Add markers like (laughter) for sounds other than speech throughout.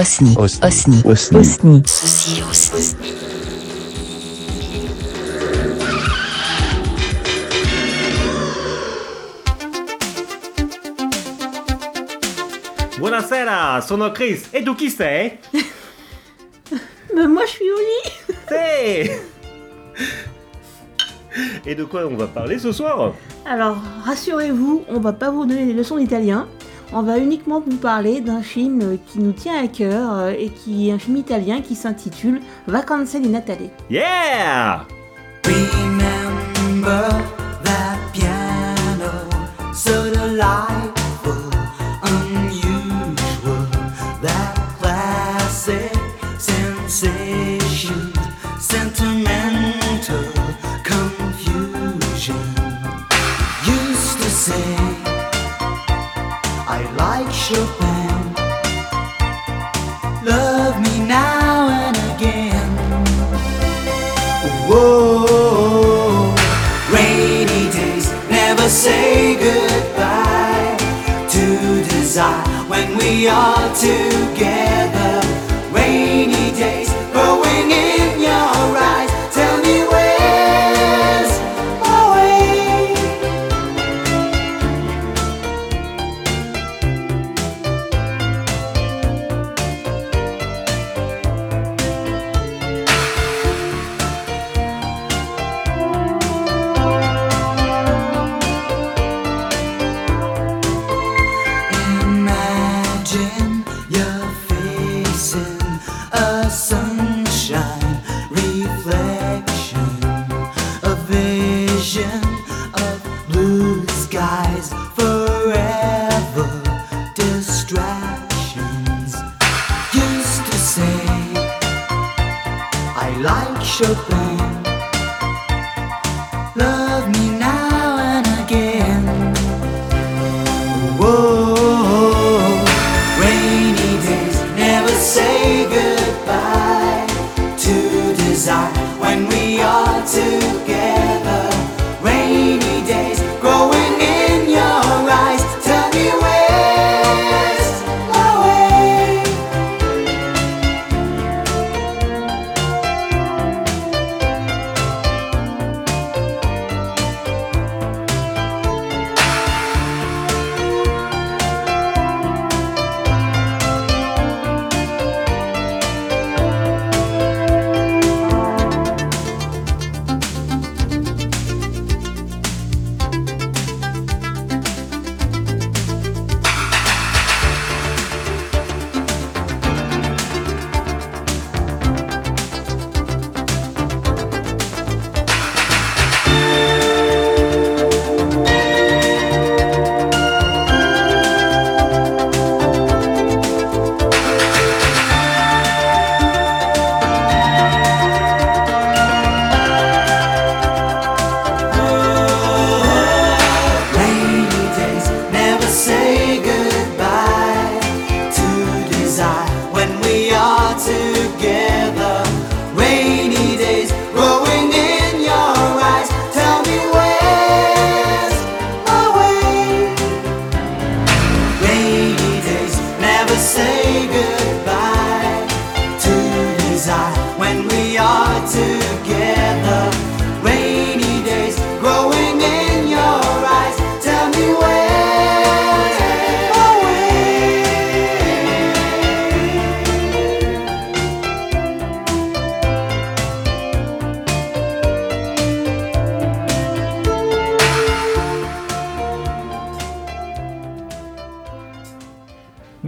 Osni. Osni. Osni. Osni. Ceci aussi. Buonasera, sono Chris. Et tu qui sei? Mais (laughs) moi je suis Oli (laughs) Hey Et de quoi on va parler ce soir? Alors, rassurez-vous, on va pas vous donner des leçons d'italien. On va uniquement vous parler d'un film qui nous tient à cœur euh, et qui est un film italien qui s'intitule Vacanze di Natale. Yeah Remember that piano, so delightful, unusual, that classic sensation, sentimental confusion. Used to say, Love me now and again. Whoa, rainy days never say goodbye to desire when we are together. Like Chopin.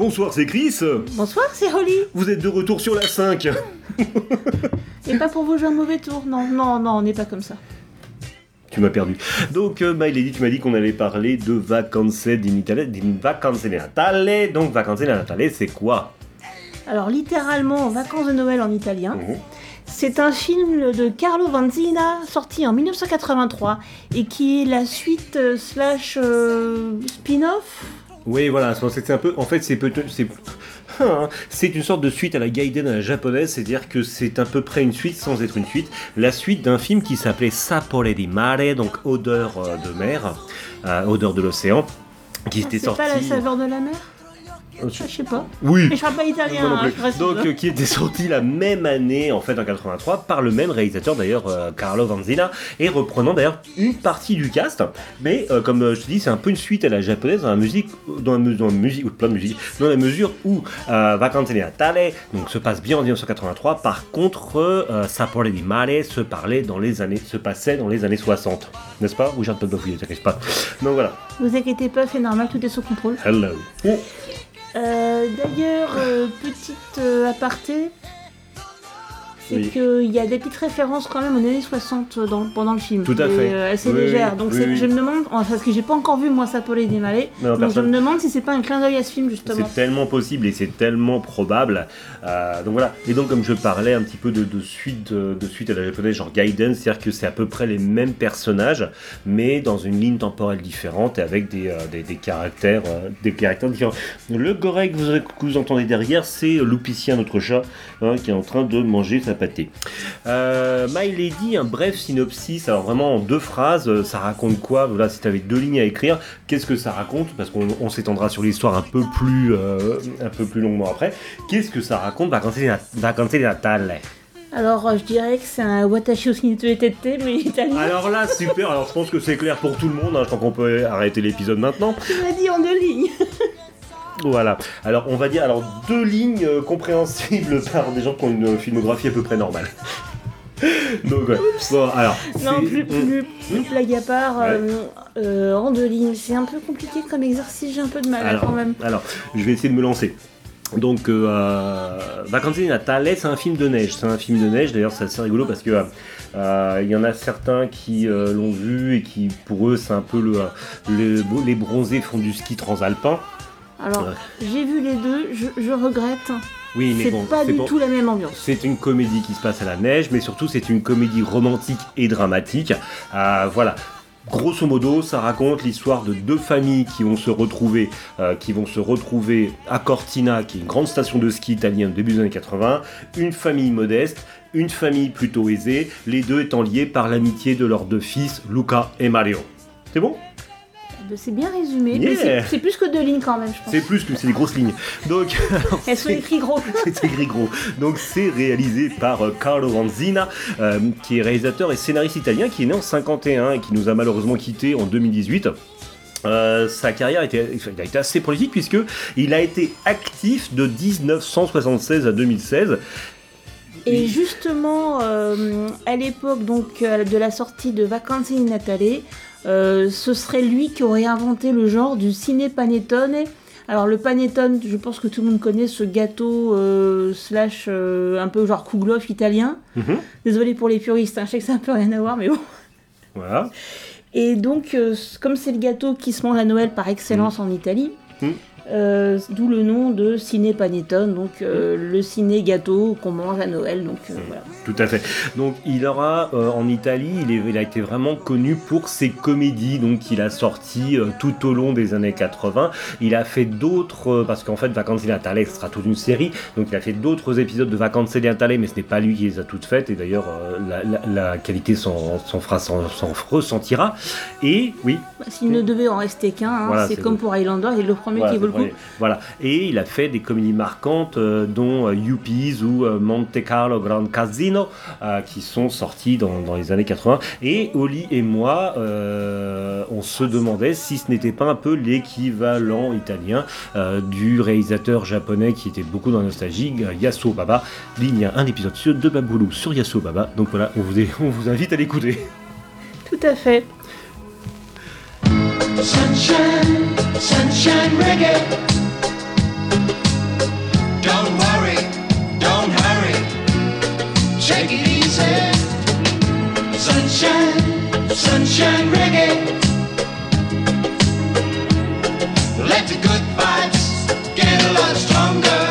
Bonsoir, c'est Chris. Bonsoir, c'est Holly. Vous êtes de retour sur la 5. (laughs) Et pas pour vous jouer un mauvais tour. Non, non, non, on n'est pas comme ça. Tu m'as perdu. Donc, euh, My Lady, tu m'as dit qu'on allait parler de vacanze in vacanze di Natale. Donc, vacanze Natale, c'est quoi? Alors, littéralement, Vacances de Noël en italien. Mhm. C'est un film de Carlo Vanzina sorti en 1983 et qui est la suite euh, slash euh, spin-off. Oui, voilà, c'est c'est un peu. En fait, c'est peut c'est (laughs) c'est une sorte de suite à la Gaiden à la japonaise, c'est-à-dire que c'est à peu près une suite sans être une suite. La suite d'un film qui s'appelait Sapore di Mare, donc odeur euh, de mer, euh, odeur de l'océan, qui était C'est sorti. pas la saveur de la mer? Euh, Je sais pas. Oui. Mais je parle pas italien. Non hein, je reste- Donc, euh, qui était sorti la même année, en fait, en 83, par le même réalisateur, d'ailleurs, euh, Carlo Vanzina, et reprenant d'ailleurs une partie du cast. Mais, euh, comme je te dis, c'est un peu une suite à la japonaise dans la musique, dans la, dans la musique, ou plein de musique, dans la mesure où Vacanze Natale, donc se passe bien en 1983. Par contre, Sapore di Mare se parlait dans les années, se passait dans les années 60, n'est-ce pas Ou j'arrête pas de bafouiller, t'inquiète pas. Donc voilà. Vous inquiétez pas, c'est normal, tout est sous contrôle. Hello. Euh, D'ailleurs, euh, petite euh, aparté, c'est Oui. qu'il y a des petites références quand même aux années 60 dans, pendant le film. Tout à fait. euh, assez Oui, légères. oui, donc oui, je me demande, enfin, parce que j'ai pas encore vu moi Sapolé des Malais, Non, donc je personne. me demande si c'est pas un clin d'œil à ce film justement. C'est tellement possible et c'est tellement probable. Euh, donc voilà. Et donc comme je parlais un petit peu de, de suite de, de suite à la japonaise, genre Gaiden, c'est-à-dire que c'est à peu près les mêmes personnages, mais dans une ligne temporelle différente et avec des, euh, des, des caractères euh, des caractères différents. Le gorek que vous, que vous entendez derrière, c'est Loupicien, notre chat, hein, qui est en train de manger sa pâtée. Euh, My Lady, un bref synopsis, alors vraiment en deux phrases, euh, ça raconte quoi? Voilà, si tu avais deux lignes à écrire, qu'est-ce que ça raconte? Parce qu'on on s'étendra sur l'histoire un peu plus euh, un peu plus longuement après. Qu'est-ce que ça raconte Vacanze Natale. Alors euh, je dirais que c'est un Watashi Tete, mais italien. Alors là, super. Alors je pense que c'est clair pour tout le monde. hein, Je crois qu'on peut arrêter l'épisode maintenant. Tu m'as dit en deux lignes. (laughs) Voilà. Alors on va dire alors deux lignes euh, compréhensibles (laughs) par des gens qui ont une filmographie à peu près normale. (laughs) Donc ouais. Bon, alors. Non, c'est- plus, plus, plus blague à part, euh, euh, en deux lignes. C'est un peu compliqué comme exercice, j'ai un peu de mal Alors, quand même. alors, je vais essayer de me lancer. Donc, euh, euh, Vacanze di Natale, c'est un film de neige. C'est un film de neige. D'ailleurs, c'est assez rigolo parce que euh, il y en a certains qui euh, l'ont vu et qui, pour eux, c'est un peu le, le- les bronzés font du ski transalpin. Alors, Ouais. j'ai vu les deux, je, je regrette. Oui, mais C'est bon, pas du bon. tout la même ambiance. C'est une comédie qui se passe à la neige, mais surtout c'est une comédie romantique et dramatique. Euh, voilà. Grosso modo, ça raconte l'histoire de deux familles qui vont se retrouver, euh, qui vont se retrouver à Cortina, qui est une grande station de ski italienne au début des années 80. Une famille modeste, une famille plutôt aisée, les deux étant liés par l'amitié de leurs deux fils, Luca et Mario. C'est bon? C'est bien résumé, Yeah. c'est- plus que deux lignes quand même, je pense. C'est plus que c'est des grosses lignes. Donc, (laughs) Elles sont écrites gros. (laughs) c'est écrit gros. Donc c'est réalisé par euh, Carlo Vanzina, euh, qui est réalisateur et scénariste italien, qui est né en 51 et qui nous a malheureusement quitté en 2018. Euh, sa carrière a été, il a été assez prolifique puisque il a été actif de 1976 à 2016. Et justement, euh, à l'époque donc de la sortie de Vacanze in Natale, euh, ce serait lui qui aurait inventé le genre du ciné panettone. Alors le panettone, je pense que tout le monde connaît ce gâteau euh, slash euh, un peu genre kouglof italien. Mhm. Désolé pour les puristes, hein, je sais que ça n'a un peu rien à voir, mais bon. Voilà. Et donc, comme c'est le gâteau qui se mange à Noël par excellence en Italie, Mm. Euh, d'où le nom de ciné panettone, donc euh, le ciné gâteau qu'on mange à Noël. Donc euh, voilà. Tout à fait. Donc il aura en Italie, il, est- il a été vraiment connu pour ses comédies, donc qu'il a sorti tout au long des années 80. Il a fait d'autres, parce qu'en fait Vacanze di Natale ce sera toute une série, donc il a fait d'autres épisodes de Vacanze di Natale, mais ce n'est pas lui qui les a toutes faites, et d'ailleurs la, la- la qualité s'en ressentira. Et oui, Bah, S'il ne devait en rester qu'un, hein, Voilà, c'est comme pour Highlander, il est le premier voilà, qui vaut Voilà. Et il a fait des comédies marquantes, euh, dont euh, Yuppies ou euh, Monte Carlo Grand Casino, euh, qui sont sortis dans, dans les années 80. Et Oli et moi, on se demandait si ce n'était pas un peu l'équivalent italien du réalisateur japonais qui était beaucoup dans la nostalgie, Yasuo Baba. Il y a un épisode sur- de Baboulou sur Yasuo Baba. Donc voilà, on vous, on vous invite à l'écouter. Tout à fait. Sunshine, sunshine reggae. Don't worry, don't hurry. Take it easy. Sunshine, sunshine reggae. Let the good vibes get a lot stronger.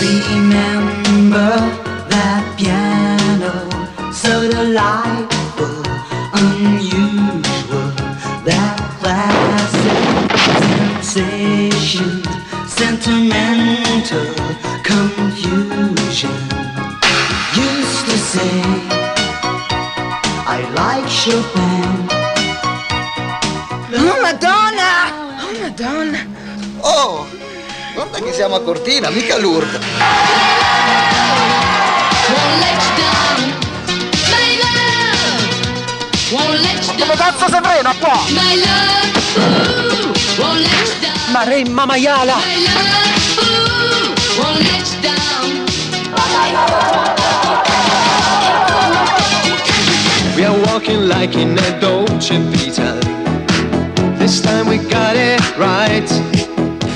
Remember sensation, sentimental confusion. Used to say, I like Chopin. Oh, Madonna! Oh, Madonna! Oh, Guarda che siamo a Cortina, mica Lourdes. Won't let you down, my love. Won't let you down, Come cazzo si frena qua? my love. Ooh, won't let Maremma maiala! We are walking like in a Dolce Vita. This time we got it right.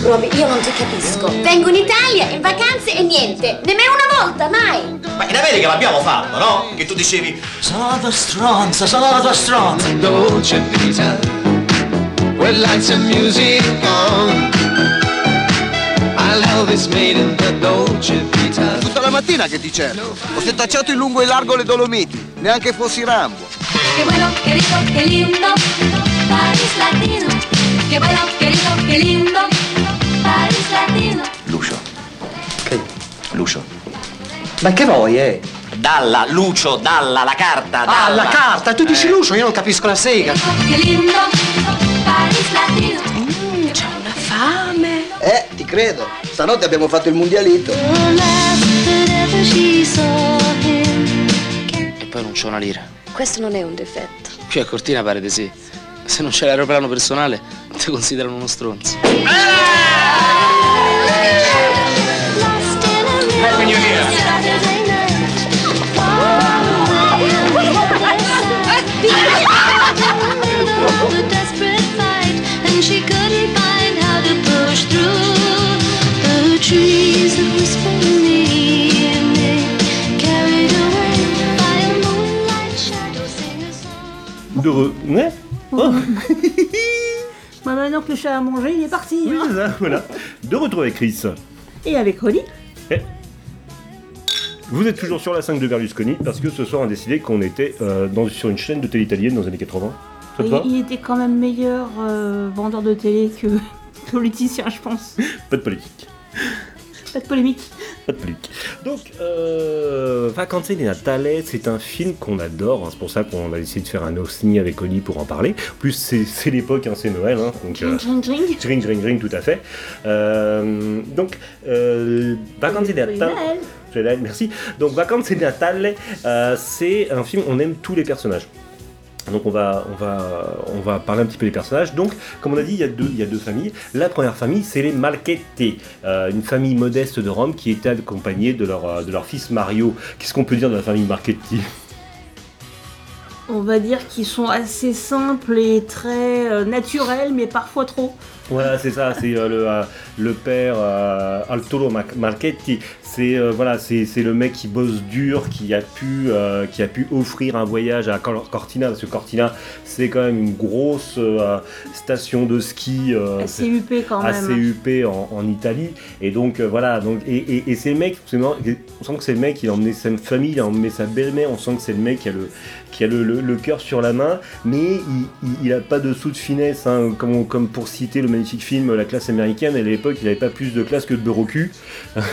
Roby, io non ti capisco. Vengo in Italia in vacanze e niente. Nemmeno una volta, mai. Ma in America l'abbiamo fatto, no? Che tu dicevi Sono la tua stronza, sono la tua stronza! Dolce Vita. With lights and music on. I'll Elvis made in the Dolce Vita. Tutta la mattina che ti cerco. Ho setacciato in lungo e largo le Dolomiti, neanche fossi Rambo. Qué bueno, qué rico, qué lindo. Paris latino. Qué bueno, qué rico, qué lindo. Paris latino. Lucio. Che? Lucio. Ma che vuoi, eh? Dalla, Lucio, dalla, la carta, dalla. Ah, la carta! Tu dici Lucio, io non capisco la sega. Qué lindo. Latino. c'ho una fame. Eh, ti credo. Stanotte abbiamo fatto il mondialito. E poi non c'ho una lira. Questo non è un difetto. Qui a Cortina pare di sì. Se non c'è l'aeroplano personale, ti considerano uno stronzo. Happy Ouais Oh, (laughs) Bah, maintenant que le chat a mangé, il est parti. oui, hein. c'est ça, voilà. De retour avec Chris. Et avec Rolly. Vous êtes toujours sur la 5 de Berlusconi parce que ce soir on a décidé qu'on était euh, dans- sur une chaîne de télé italienne dans les années 80. Ça te Il, va il était quand même meilleur euh, vendeur de télé que (laughs) politicien, je pense. Pas de politique. Pas de polémique. Pas de. Donc, euh, Vacanze di Natale, c'est un film qu'on adore. hein. C'est pour ça qu'on a décidé de faire un OSNI avec Oli pour en parler. En plus, c'est l'époque, hein, c'est Noël. hein, donc, euh. Ring, ring, ring, tout à fait. Euh, donc, euh, Joyeux Natale. Merci. Donc, Vacanze di Natale, euh, c'est un film, on aime tous les personnages. Donc on va, parler un petit peu des personnages. Donc, comme on a dit, il y a deux, il y a deux familles. La première famille, c'est les Marchetti, euh, une famille modeste de Rome qui était accompagnée de leur, euh, de leur fils Mario. Qu'est-ce qu'on peut dire de la famille Marchetti On va dire qu'ils sont assez simples et très euh, naturels, mais parfois trop. Voilà, c'est ça, c'est euh, le, euh, le père Ma- Marchetti. C'est voilà, c'est le mec qui bosse dur, qui a pu, qui a pu offrir un voyage à Cor- Cortina, parce que Cortina, c'est quand même une grosse station de ski. assez huppés quand même. assez huppé en, en Italie et donc voilà donc et, et, et c'est le mec c'est marrant, on sent que c'est le mec il a emmené sa famille il a emmené sa belle-mère on sent que c'est le mec qui a le qui a le, le- le cœur sur la main mais il, il, il a pas de sous de finesse hein, comme, pour citer le magnifique film La classe américaine à l'époque il avait pas plus de classe que de beurre au cul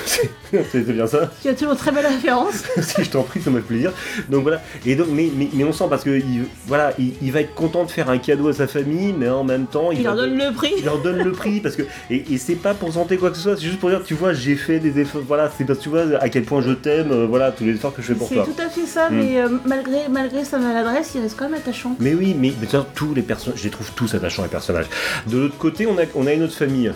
c'est c'est bien ça Tu as toujours très belle référence. (laughs) si je t'en prie, ça me fait plaisir. Donc voilà. Et donc, mais, mais, mais on sent parce que il, voilà, il, il va être content de faire un cadeau à sa famille, mais en même temps, il, Il leur donne le prix. il leur donne le prix parce que et, et c'est pas pour santé quoi que ce soit, c'est juste pour dire tu vois j'ai fait des efforts. Voilà, c'est parce que tu vois à quel point je t'aime. euh, voilà tous les efforts que je fais pour C'est toi. tout à fait ça, Mm. mais euh, malgré, malgré sa maladresse, il reste quand même attachant. Mais oui, mais, mais tous les personnages, je les trouve tous attachants les personnages. De l'autre côté, on a, on a une autre famille.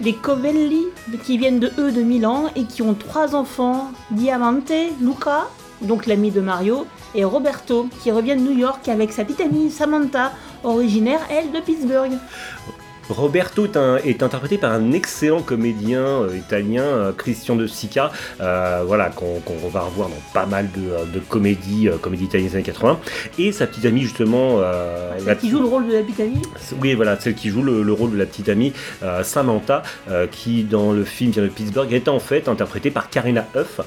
Les Covelli, qui viennent de eux de Milan et qui ont trois enfants Diamante, Luca, donc l'ami de Mario, et Roberto, qui revient de New York avec sa petite amie Samantha, originaire, elle, de Pittsburgh. Roberto est, interprété par un excellent comédien euh, italien, euh, Christian De Sica, euh, voilà, qu'on va revoir dans pas mal de, de comédies, euh, comédies italiennes des années 80. Et sa petite amie, justement, euh, la- Qui joue le rôle de la petite amie? oui, voilà, celle qui joue le, le rôle de la petite amie Samantha, qui dans le film vient de Pittsburgh, est en fait interprétée par Karina Huff,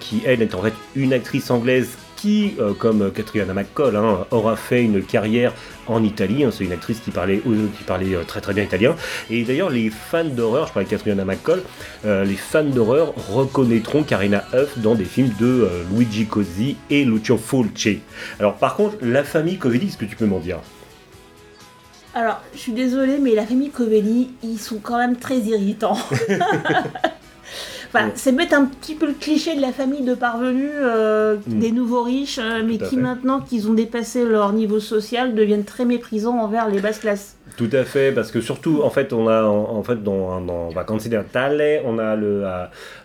qui elle est en fait une actrice anglaise qui, euh, comme Catriona McCall, hein, aura fait une carrière en Italie. hein. c'est une actrice qui parlait, euh, qui parlait euh, très très bien italien. Et d'ailleurs, les fans d'horreur, je parlais de Catriona McCall, euh, les fans d'horreur reconnaîtront Karina Huff dans des films de euh, Luigi Cozzi et Lucio Fulci. Alors par contre, la famille Covelli, est-ce que tu peux m'en dire? Alors, je suis désolée, mais la famille Covelli, ils sont quand même très irritants. (laughs) Enfin, Ouais. c'est mettre un petit peu le cliché de la famille de parvenus, euh, Mm. des nouveaux riches, euh, mais qui fait. maintenant qu'ils ont dépassé leur niveau social deviennent très méprisants envers les basses classes. Tout à fait, parce que surtout, en fait, on a, en, en fait, dans, dans Vacances Natale, on a le,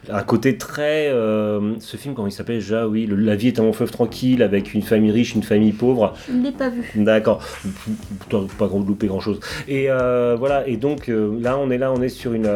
un côté très, euh, ce film, comment il s'appelle déjà, oui, le- La vie est un long fleuve tranquille, avec une famille riche, une famille pauvre. Je ne l'ai pas vu. D'accord, pas grand- loupé grand chose. Et euh, voilà, et donc euh, là on est là, on est sur une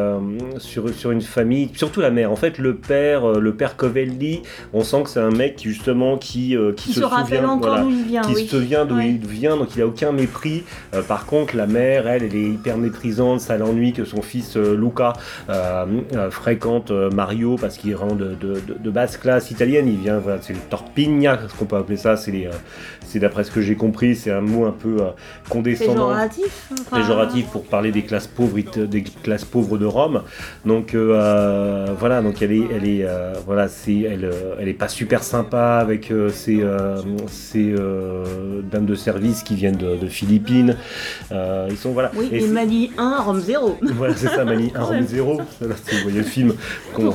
sur, sur une famille, surtout la mère. En fait, le père, le père Covelli, on sent que c'est un mec qui justement qui qui Qui se, rappelle souvient, encore voilà, d'où il vient, qui oui. se souvient d'où Ouais. il vient, donc il a aucun mépris. Euh, par contre, la mère, elle, elle est hyper méprisante, ça l'ennuie que son fils euh, Luca euh, euh, fréquente Mario parce qu'il est de, de, basse classe italienne. Il vient, voilà, c'est le torpigna, ce qu'on peut appeler ça. C'est les, c'est d'après ce que j'ai compris, c'est un mot un peu euh, condescendant. Péjoratif. enfin, Péjoratif pour parler des classes pauvres, des classes pauvres de Rome. Donc euh, euh, voilà, donc elle est, elle est, euh, voilà, c'est, elle, euh, elle est pas super sympa avec euh, euh, euh, dames de service qui viennent de, de Philippines. Euh, ils sont voilà. Oui, Et et Mali 1, Rome 0. (laughs) voilà, c'est ça, Mani, un Ouais. Rome zéro. (laughs) Là, si vous voyez le film, qu'on.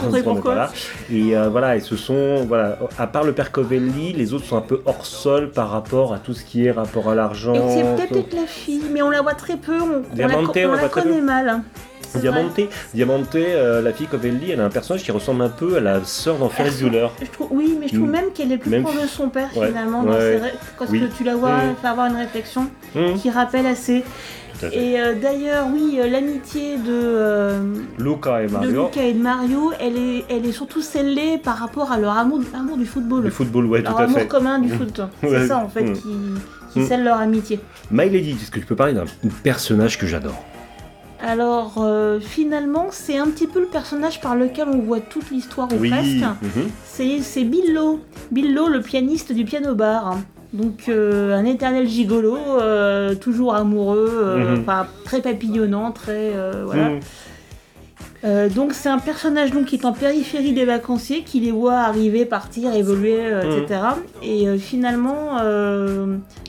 Et euh, voilà, et ce sont, voilà, à part le père Covelli, les autres sont un peu hors sol par rapport à tout ce qui est rapport à l'argent. Et c'est peut-être la fille, mais on la voit très peu, on, on la, on on la connaît mal. Diamante, Diamante euh, la fille Covelli, elle a un personnage qui ressemble un peu à la sœur dans Ferris Bueller. Oui, mais je trouve Mm. même qu'elle est plus Même- proche de son père Ouais, finalement. dans ses Quand Oui. tu la vois Mm. faire avoir une réflexion Mm. qui rappelle assez. Et euh, d'ailleurs, oui, euh, l'amitié de, euh, Luca et de Mario. Luca et de Mario, elle est, elle est surtout scellée par rapport à leur amour, amour du football. Le football, ouais, tout leur à amour fait. commun du Mm. foot. (laughs) Ouais. C'est ça en fait Mm. qui, qui Mm. scelle leur amitié. My Lady, est-ce que tu peux parler d'un personnage que j'adore Alors euh, finalement, c'est un petit peu le personnage par lequel on voit toute l'histoire ou presque. mhm. C'est c'est Billo. Billo, le pianiste du piano bar. Donc euh, un éternel gigolo, euh, toujours amoureux, enfin très papillonnant, très voilà. Mhm. Euh, donc c'est un personnage donc qui est en périphérie des vacanciers, qui les voit arriver, partir, évoluer, euh, Mhm. etc. Et euh, finalement,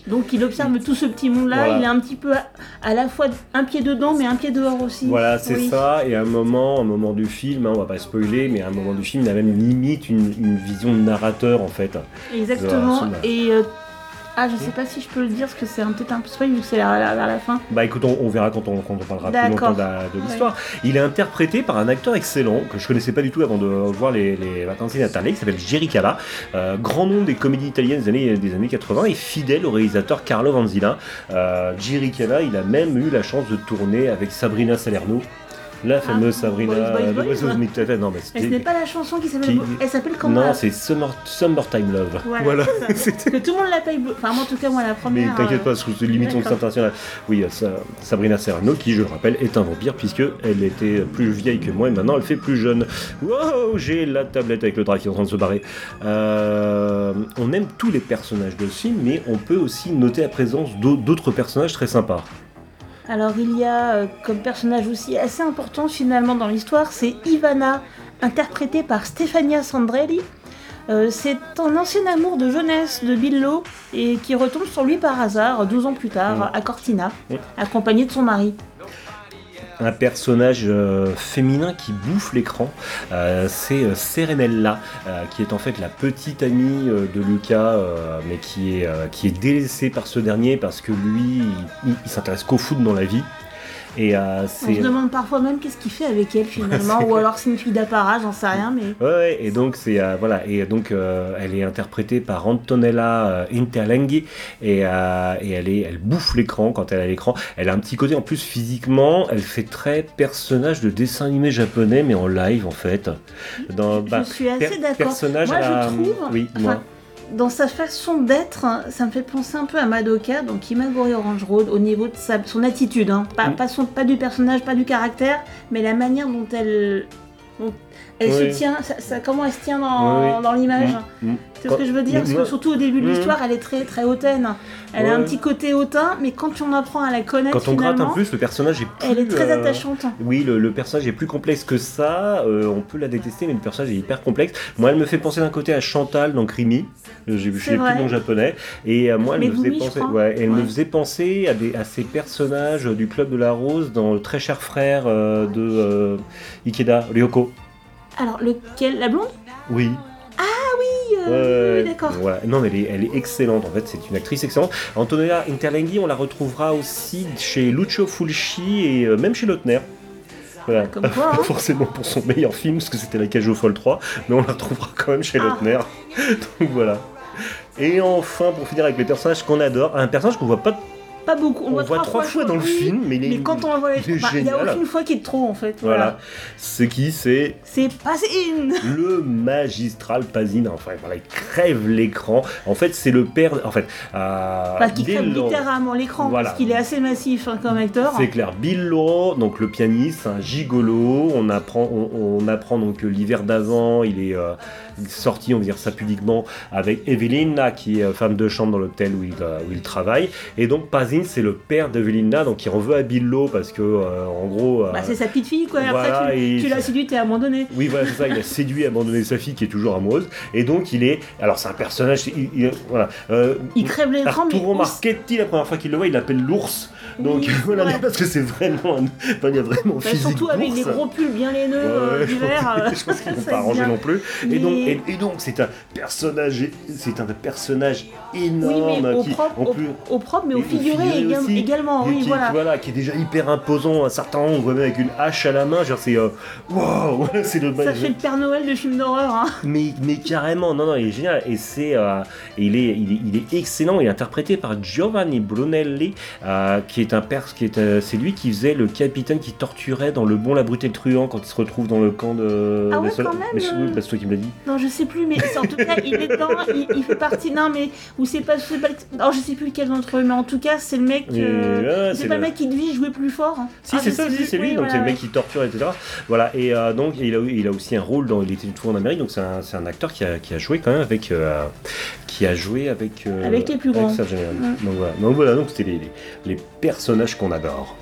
donc il observe tout ce petit monde-là. Voilà. Il est un petit peu à, à la fois un pied dedans, mais un pied dehors aussi. Voilà, c'est Oui. ça. Et à un moment, un moment du film, hein, on va pas spoiler, mais à un moment du film, il a même limite une, une vision de narrateur en fait. Exactement. Et ah, je sais pas si je peux le dire, parce que c'est un- peut-être un peu spoil vu que c'est vers la, fin. Bah écoute, on, on verra quand on, quand on parlera plus longtemps de, l'histoire. Il est interprété par un acteur excellent que je connaissais pas du tout avant de voir les, les vacances natales, qui s'appelle Jerry Cala, euh, grand nom des comédies italiennes des années, des années 80 et fidèle au réalisateur Carlo Vanzina. Euh, Jerry Cala, il a même eu la chance de tourner avec Sabrina Salerno. La fameuse Sabrina Ah, Boys, Boys, Boys, Boys, ouais. mais fait, non, mais Mais ce n'est pas la chanson qui s'appelle. Qui- Elle s'appelle comment Non, c'est Summer, Summertime Love. Voilà. c'est (laughs) ça. que tout le monde l'appelle. Enfin, moi, en tout cas, moi, la Mais première. t'inquiète euh, pas, c'est limite d'accord. international. Oui, euh, Sa- Sabrina Serrano, qui, je le rappelle, est un vampire, puisque elle était plus vieille que moi et maintenant elle fait plus jeune. Wow, j'ai la tablette avec le drap qui est en train de se barrer. Euh, on aime tous les personnages de ce film, mais on peut aussi noter la présence d'au- d'autres personnages très sympas. Alors, il y a euh, comme personnage aussi assez important finalement dans l'histoire, c'est Ivana, interprétée par Stefania Sandrelli. Euh, c'est un ancien amour de jeunesse de Billo et qui retombe sur lui par hasard 12 ans plus tard Mm. à Cortina, accompagné de son mari. Un personnage euh, féminin qui bouffe l'écran, euh, c'est euh, Serenella, qui est en fait la petite amie de Lucas, mais qui est, qui est délaissée par ce dernier parce que lui, il, il s'intéresse qu'au foot dans la vie. Et euh, On se demande parfois même qu'est-ce qu'il fait avec elle (laughs) finalement, ou alors c'est une fille d'apparat, j'en sais rien, mais. Ouais, ouais, et donc c'est euh, voilà et donc euh, elle est interprétée par Antonella Interlenghi et, et elle est elle bouffe l'écran quand elle à l'écran. Elle a un petit côté en plus physiquement, elle fait très personnage de dessin animé japonais mais en live en fait. Dans, bah, je suis assez per- d'accord. Personnage Moi, à je trouve. Oui, moi. Dans sa façon d'être, ça me fait penser un peu à Madoka, donc Imagori Orange Road, au niveau de sa, son attitude. hein. Pas, Mm. pas, son, pas du personnage, pas du caractère, mais la manière dont elle, elle Oui. se tient, ça, ça- comment elle se tient dans, oui. dans l'image Mm, mm. C'est ce que je veux dire, parce que surtout au début de l'histoire, elle est très très hautaine. Elle a un petit côté hautain, mais quand on apprend à la connaître, Quand on gratte un plus, le personnage est plus. elle est très euh, attachante. Oui, le, le personnage est plus complexe que ça. euh, on peut la détester, mais le personnage est hyper complexe. Moi, elle me fait penser d'un côté à Chantal dans Crimi. J'ai plus le nom japonais. Et euh, moi, elle me faisait penser. Ouais, elle me faisait penser à, des, à ces personnages du club de la Rose dans le très cher frère euh, de Ikeda, Ryoko. Alors, lequel? La blonde? Oui. Ouais, d'accord. Voilà. Non, mais elle est, elle est excellente. En fait, c'est une actrice excellente. Antonella Interlenghi, on la retrouvera aussi chez Lucio Fulci et euh, même chez Lautner. Voilà. Comme quoi, hein. Pas (laughs) forcément pour son meilleur film, parce que c'était La Cage aux Folles 3, mais on la retrouvera quand même chez Ah. Lautner. (laughs) Donc voilà. Et enfin, pour finir avec les personnages qu'on adore, un personnage qu'on voit pas. Pas beaucoup. On, On voit trois fois dans le film, mais il est- quand on voit, il est bah, il n'y a aucune fois qui est trop en fait. Voilà. Voilà. C'est qui C'est C'est Passine le magistral Pazine. Enfin, voilà, il crève l'écran. En fait, c'est le père. En fait, euh, Enfin, qui dès crève le- littéralement l'écran Voilà. parce qu'il est assez massif hein, comme acteur. C'est clair. Bill Law, donc le pianiste, un gigolo. On apprend, on, on apprend donc l'hiver d'avant, il est euh, sorti, on va dire ça pudiquement, avec Evelina, qui est euh, femme de chambre dans l'hôtel où il, euh, où il travaille. Et donc Pazin, c'est le père d'Evelina, donc il en veut à Bill Law parce que, euh, en gros. euh, Bah, c'est sa petite fille quoi. voilà, Après, tu, tu l'as séduite et abandonnée. oui, voilà, c'est ça. Il a (laughs) séduit et abandonné sa fille qui est toujours amoureuse. Et donc, il est. Alors, c'est un personnage. il- il- voilà. Euh, Il crève mais Arturo aussi- Marchetti, la première fois qu'il le voit, il l'appelle l'ours. Donc, Oui, (laughs) voilà, ouais. parce que c'est vraiment. Enfin, il y a vraiment Bah, physique. surtout avec des gros pulls bien laineux Ouais, je d'hiver. pense- je pense qu'ils (laughs) vont ça pas arranger non plus. Et Mais- donc, et, et donc, c'est un personnage, c'est un personnage énorme au qui, propre, on au, propre, mais au figuré, aussi, également. Oui, qui, voilà. qui est déjà hyper imposant. À certains voit même avec une hache à la main. Genre, c'est euh, waouh, (laughs) c'est le. Ça fait le Père Noël de film d'horreur. Hein. Mais, mais carrément, non, non, il est génial. Et c'est, euh, il, est, il, est, il est excellent. Il est interprété par Giovanni Brunelli, euh, qui est un père, qui est, euh, c'est lui qui faisait le capitaine qui torturait dans Le Bon, la Brute et le Truand quand il se retrouve dans le camp de. Ah ouais, quand même, Mais c'est toi qui me l'as dit. Non, je sais plus, mais en tout cas, il est dedans, il, il fait partie. Non, mais. Ou c'est pas. c'est pas alors, je sais plus lequel d'entre eux, mais en tout cas, c'est le mec. Euh, ouais, c'est pas le- mec qui devait jouer plus fort. hein. Si, Ah, c'est ça, si, c'est lui, Oui, donc voilà, c'est le mec ouais. qui torture, etc. Voilà, et euh, donc il a, il a aussi un rôle dans Il était fois en Amérique, donc c'est un, un acteur qui a, qui a joué quand même avec. euh, qui a joué avec. euh, Avec les plus grands. Ouais. Donc voilà, donc, voilà, donc c'était les, les, les personnages qu'on adore.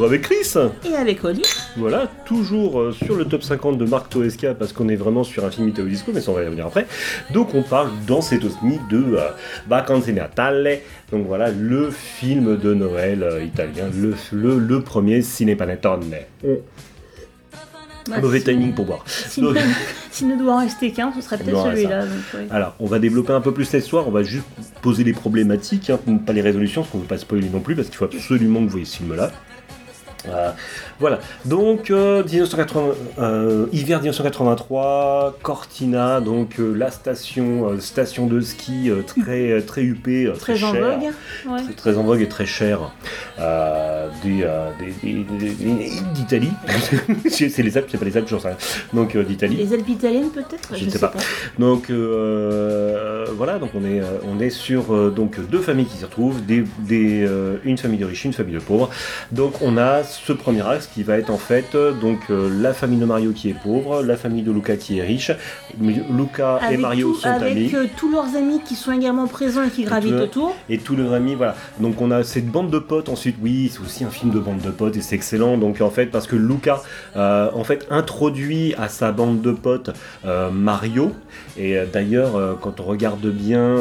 Toujours avec Chris. Et avec Oli. Voilà, toujours euh, sur le top 50 de Marc Toesca parce qu'on est vraiment sur un film Italo Disco, mais ça on va y revenir après. Donc on parle dans cet osmi de euh, Vacanze Natale. Donc voilà, le film de Noël euh, italien, le, le, le premier Cinepanettone. On- Bah, Mauvais si- timing pour voir. (laughs) S'il ne, doit en rester qu'un, ce serait peut-être celui-là. ouais. Alors, on va développer un peu plus cette histoire, on va juste poser les problématiques, hein, pas les résolutions, parce qu'on ne veut pas spoiler non plus, parce qu'il faut absolument que vous voyez ce film-là. Euh, voilà, donc euh, 1980, euh, hiver 1983, Cortina, donc euh, la station, euh, station de ski euh, très euh, très huppée, euh, très, Très en chère, vogue. Ouais. très, très en vogue et très chère euh, euh, d'Italie. (laughs) c'est les Alpes, c'est pas les Alpes, j'en sais rien. Donc euh, d'Italie. Les Alpes italiennes, peut-être Je ne sais pas. Donc euh, voilà, donc on est, euh, on est sur euh, donc deux familles qui s'y retrouvent, des, des, euh, une famille de riches, une famille de pauvres. Donc on a ce premier axe qui va être en fait euh, donc euh, la famille de Mario qui est pauvre, la famille de Luca qui est riche. Luca et Avec, Mario tout- sont avec amis. euh, tous leurs amis qui sont également présents et qui gravitent le- autour. Et tous leurs amis, voilà. Donc on a cette bande de potes ensuite. Oui, c'est aussi un film de bande de potes et c'est excellent. Donc en fait, parce que Luca, euh, en fait, introduit à sa bande de potes euh, Mario. Et d'ailleurs, euh, quand on regarde bien,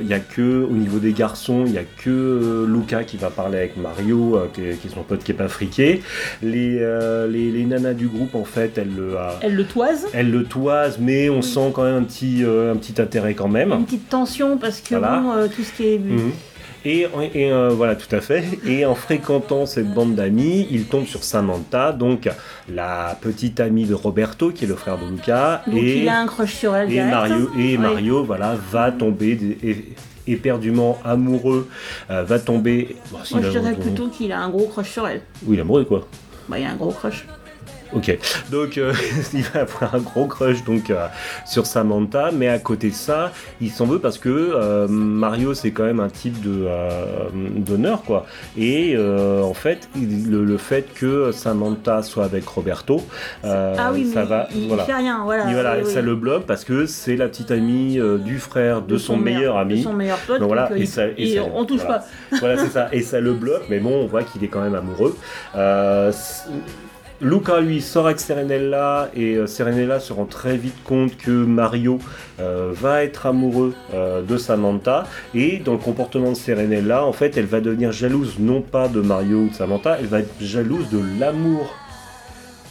il y a que au niveau des garçons, il y a que Luca qui va parler avec Mario, qui, est, qui est son pote qui est pas Les, euh, les, les nanas du groupe, en fait, elles le, euh, Elles le toisent. elles le toisent, mais on sent quand même un petit, euh, un petit intérêt quand même. Une petite tension parce que Voilà. bon, euh, tout ce qui est. Mhm. Et, et, euh, voilà, tout à fait. Et en fréquentant cette bande d'amis, il tombe sur Samantha, donc la petite amie de Roberto, qui est le frère de Luca. Donc et il a un crush sur elle. et. Mario, et Ouais. Mario voilà, va tomber éperdument amoureux, euh, va tomber. bon, Moi je dirais plutôt qu'il a un gros crush sur elle. Oui, il est amoureux quoi. Bah, il a un gros crush. Ok, donc euh, (laughs) il va avoir un gros crush donc euh, sur Samantha, mais à côté de ça, il s'en veut parce que euh, Mario c'est quand même un type de d'honneur quoi. Et en fait, il- le, le fait que Samantha soit avec Roberto, ah oui, ça mais va, il, il voilà. fait rien. Voilà. Et voilà, Oui, oui. ça le bloque parce que c'est la petite amie du frère de, son, meilleur ami. De son meilleur pote. Donc voilà, donc, et il- ça- et et ça- on touche voilà. pas. voilà, c'est ça. Et ça le bloque, mais bon, on voit qu'il est quand même amoureux. Luca, lui, sort avec Serenella et euh, Serenella se rend très vite compte que Mario euh, va être amoureux euh, de Samantha. Et dans le comportement de Serenella, en fait, elle va devenir jalouse non pas de Mario ou de Samantha, elle va être jalouse de l'amour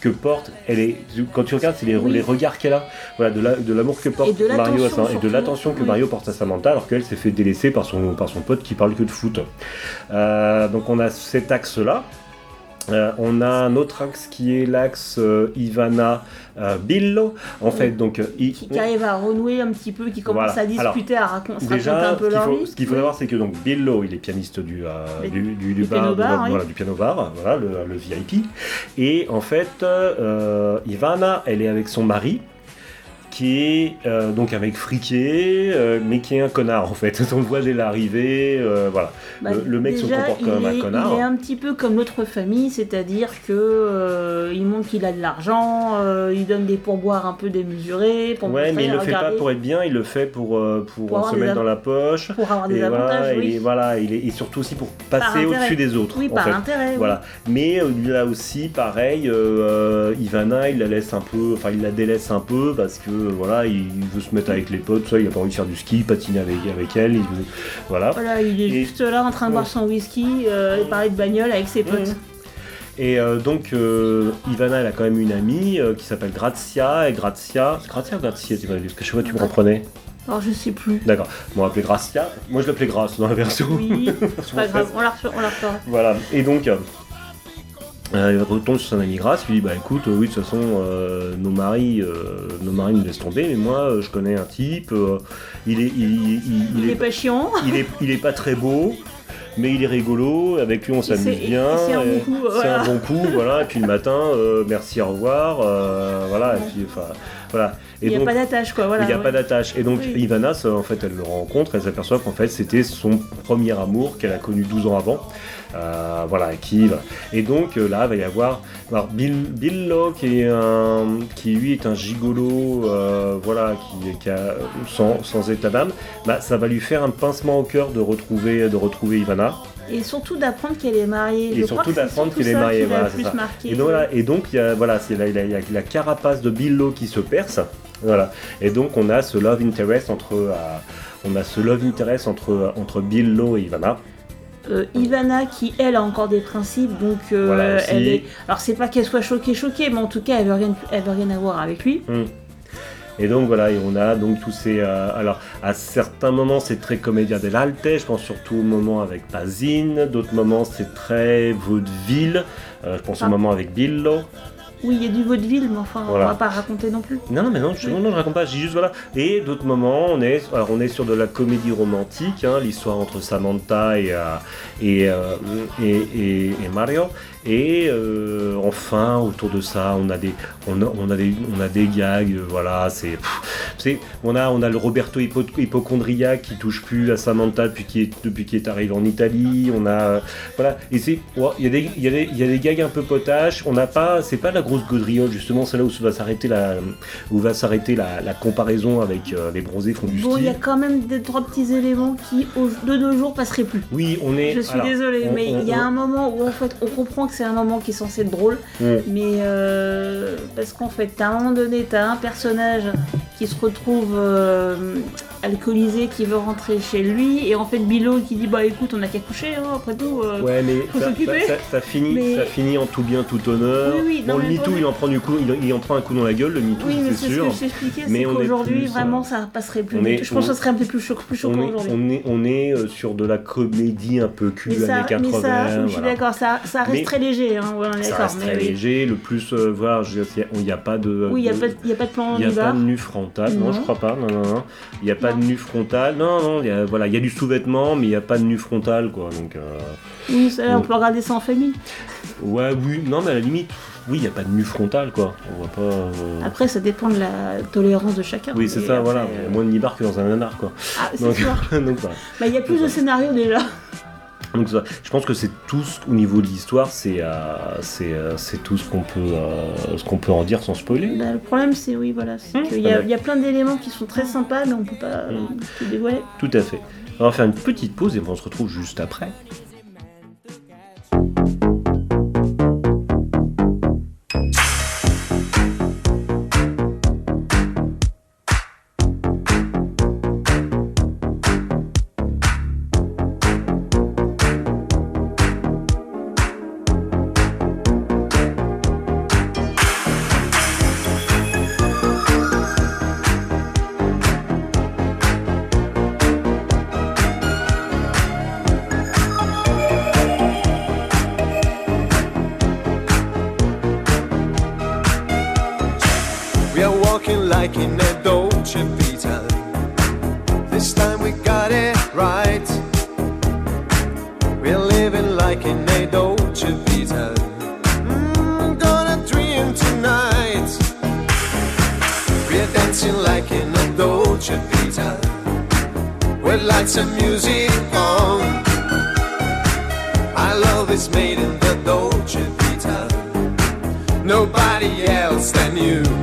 que porte, elle est, quand tu regardes, c'est les, Oui. les regards qu'elle a, voilà, de la- de l'amour que porte de Mario à l'attention, Samantha, et de l'attention que Oui. Mario porte à Samantha, alors qu'elle s'est fait délaisser par son, par son pote qui parle que de foot. Euh, donc on a cet axe-là. Euh, on a un autre axe qui est l'axe euh, Ivana euh, Billo. En fait, donc euh, Qui, qui arrive à renouer un petit peu, qui commence Voilà. à discuter, à racon- se raconter Déjà, un ce peu qu'il leur faut, vie. ce qu'il faut savoir, c'est que donc Billo, il est pianiste du, du, du, du bar, piano bar, oui. voilà, du piano bar, voilà, le, le VIP. Et en fait, Ivana, elle est avec son mari, qui est euh, donc avec Friquet, euh, mais qui est un connard en fait. (laughs) On le voit dès l'arrivée, euh, voilà. Bah, le, le mec se comporte comme un connard. Il est un petit peu comme l'autre famille, c'est-à-dire que il montre qu'il a de l'argent, il donne des pourboires un peu démesurés. Pour Ouais, mais il le fait pas pour être bien, il le fait pour, pour, se mettre dans la poche. pour avoir des et voilà, avantages, oui. et voilà, il est, et surtout aussi pour passer au-dessus des autres. Oui, en par fait. intérêt, oui. Voilà. Mais là aussi, pareil, Ivana, il la laisse un peu, enfin, il la délaisse un peu parce que voilà, il veut se mettre avec les potes, ça, il a pas envie de faire du ski, patiner avec, avec elle, il veut- voilà. Voilà, il est Et- juste là en train de boire son whisky euh, et parler de bagnole avec ses potes. Et euh, donc, euh, Ivana, elle a quand même une amie euh, qui s'appelle Grazia, et Grazia, c'est Grazia ou Grazia, tu parce que je sais pas, tu me reprenais. Alors je sais plus. D'accord, bon, on va l'appeler Gracia. Moi, je l'appelais Grace dans la version. Oui, c'est pas (laughs) grave, on la on la. Voilà, et donc, euh, il retombe sur son ami Grace, lui dit Bah écoute, euh, oui, de toute façon, euh, nos, maris, euh, nos maris nous laissent tomber, mais moi, euh, je connais un type, euh, il, est, il, il- il- Il est pas chiant. il est, il est pas très beau. Mais il est rigolo, avec lui on s'amuse bien. c'est un bon coup, voilà. un bon coup, voilà. Et puis le matin, euh, merci, au revoir, euh, voilà. Et puis, enfin, voilà. Et Il n'y a donc- pas d'attache quoi, voilà. il n'y a ouais. pas d'attache. Et donc Oui. Ivana, ça, en fait, elle le rencontre, elle s'aperçoit qu'en fait c'était son premier amour qu'elle a connu 12 ans avant. Euh, voilà, qui va- Et donc euh, là, il va y avoir alors, Bill, Bill Law, qui, est un, qui lui est un gigolo, euh, voilà, qui, qui a sans, sans état d'âme. Bah, ça va lui faire un pincement au cœur de retrouver, de retrouver Ivana. Et surtout d'apprendre qu'elle est mariée. Et Je surtout d'apprendre qu'il est ça marié, qui l'a voilà, le c'est plus ça. marqué. Et donc, voilà, et donc il y a, voilà, c'est la, la- la- la carapace de Billo qui se perce, voilà. Et donc on a ce love interest entre, euh, on a ce love interest entre entre Billo et Ivana. Euh, Ivana qui elle a encore des principes donc euh, Voilà, elle est alors c'est pas qu'elle soit choquée choquée mais en tout cas elle veut rien elle veut rien avoir avec lui Mm. Et donc voilà, et on a donc tous ces. euh, alors, à certains moments, c'est très comédia dell'arte, je pense surtout au moment avec Pazine, d'autres moments, c'est très vaudeville, euh, je pense au Ah. moment avec Billo. Oui il y a du vaudeville mais enfin Voilà. on va pas raconter non plus Non, non, mais non, je, non, non, je raconte pas, je dis juste voilà. Et d'autres moments, on est, alors on est sur de la comédie romantique, hein, l'histoire entre Samantha et, euh, et, euh, et, et- et Mario. Et euh, enfin, autour de ça, on a des, on a, on a des, on a des gags, euh, voilà, c'est, on a, on a le Roberto hypochondriaque qui touche plus à Samantha depuis qu'il est, depuis qu'il est arrivé en Italie. On a, voilà, et c'est, ouais, il y a des, il y a des, il y a des gags un peu potaches. On n'a pas, c'est pas la grosse gaudriole justement, c'est là où va s'arrêter la, où va s'arrêter la, la comparaison avec euh, les bronzés font du bon il y a quand même des trois petits éléments qui au- de nos jours passeraient plus Oui, on est. je suis alors, désolée on- mais il y a un moment où en fait on comprend que c'est un moment qui est censé être drôle Mm. mais euh, parce qu'en fait à un moment donné t'as un personnage qui se retrouve euh, alcoolisé qui veut rentrer chez lui et en fait Bilo qui dit bah écoute on a qu'à coucher hein, après tout euh, Ouais, mais faut ça, s'occuper. ça- ça- ça finit, Mais- ça finit en tout bien, tout honneur. Oui, oui, non, bon, le MeToo, il en prend du coup, il, il en prend un coup dans la gueule, le MeToo, Oui, mais c'est c'est ce sûr. que je Mais plus, vraiment, euh, ça passerait plus. est- je pense que ce serait un peu plus, choc, plus choquant on est, aujourd'hui. on est, on est euh, sur de la comédie un peu cul ça, années 80. mais ça, je suis d'accord, ça, ça reste très léger, hein, Ça reste très léger, le plus, euh, voilà, il n'y a, pas de. Oui, il n'y a, pas de- plan Il n'y a pas de nu frontal, non, Non. je crois pas, non, non, non. Il n'y a pas de nu frontal, non, non, il y a, voilà, il y a du sous-vêtement, mais il n'y a pas de nu frontal, quoi, donc... euh, ça, on peut regarder ça en famille. Ouais, oui, non, mais à la limite, oui, il n'y a pas de nu frontal, quoi, on voit pas... euh, Après, ça dépend de la tolérance de chacun. Oui, c'est ça, après, voilà, euh, il y a moins de nibar que dans un nanar, quoi. Ah, c'est sûr. (laughs) donc. Bah, il y a plus de scénarios déjà. Donc ça, je pense que c'est tout ce- au niveau de l'histoire, c'est euh, c'est euh, tout ce qu'on peut euh, ce qu'on peut en dire sans spoiler. Bah, le problème, c'est oui, voilà, c'est Hum, qu'il y, a- voilà. il y a plein d'éléments qui sont très sympas, mais on peut pas Hum. tout dévoiler. Tout à fait. On va faire une petite pause et on se retrouve juste après. Like in a Dolce Vita. Mm, gonna dream tonight. We're dancing like in a Dolce Vita. With lights and music on. Our love is made in the Dolce Vita. Nobody else than you.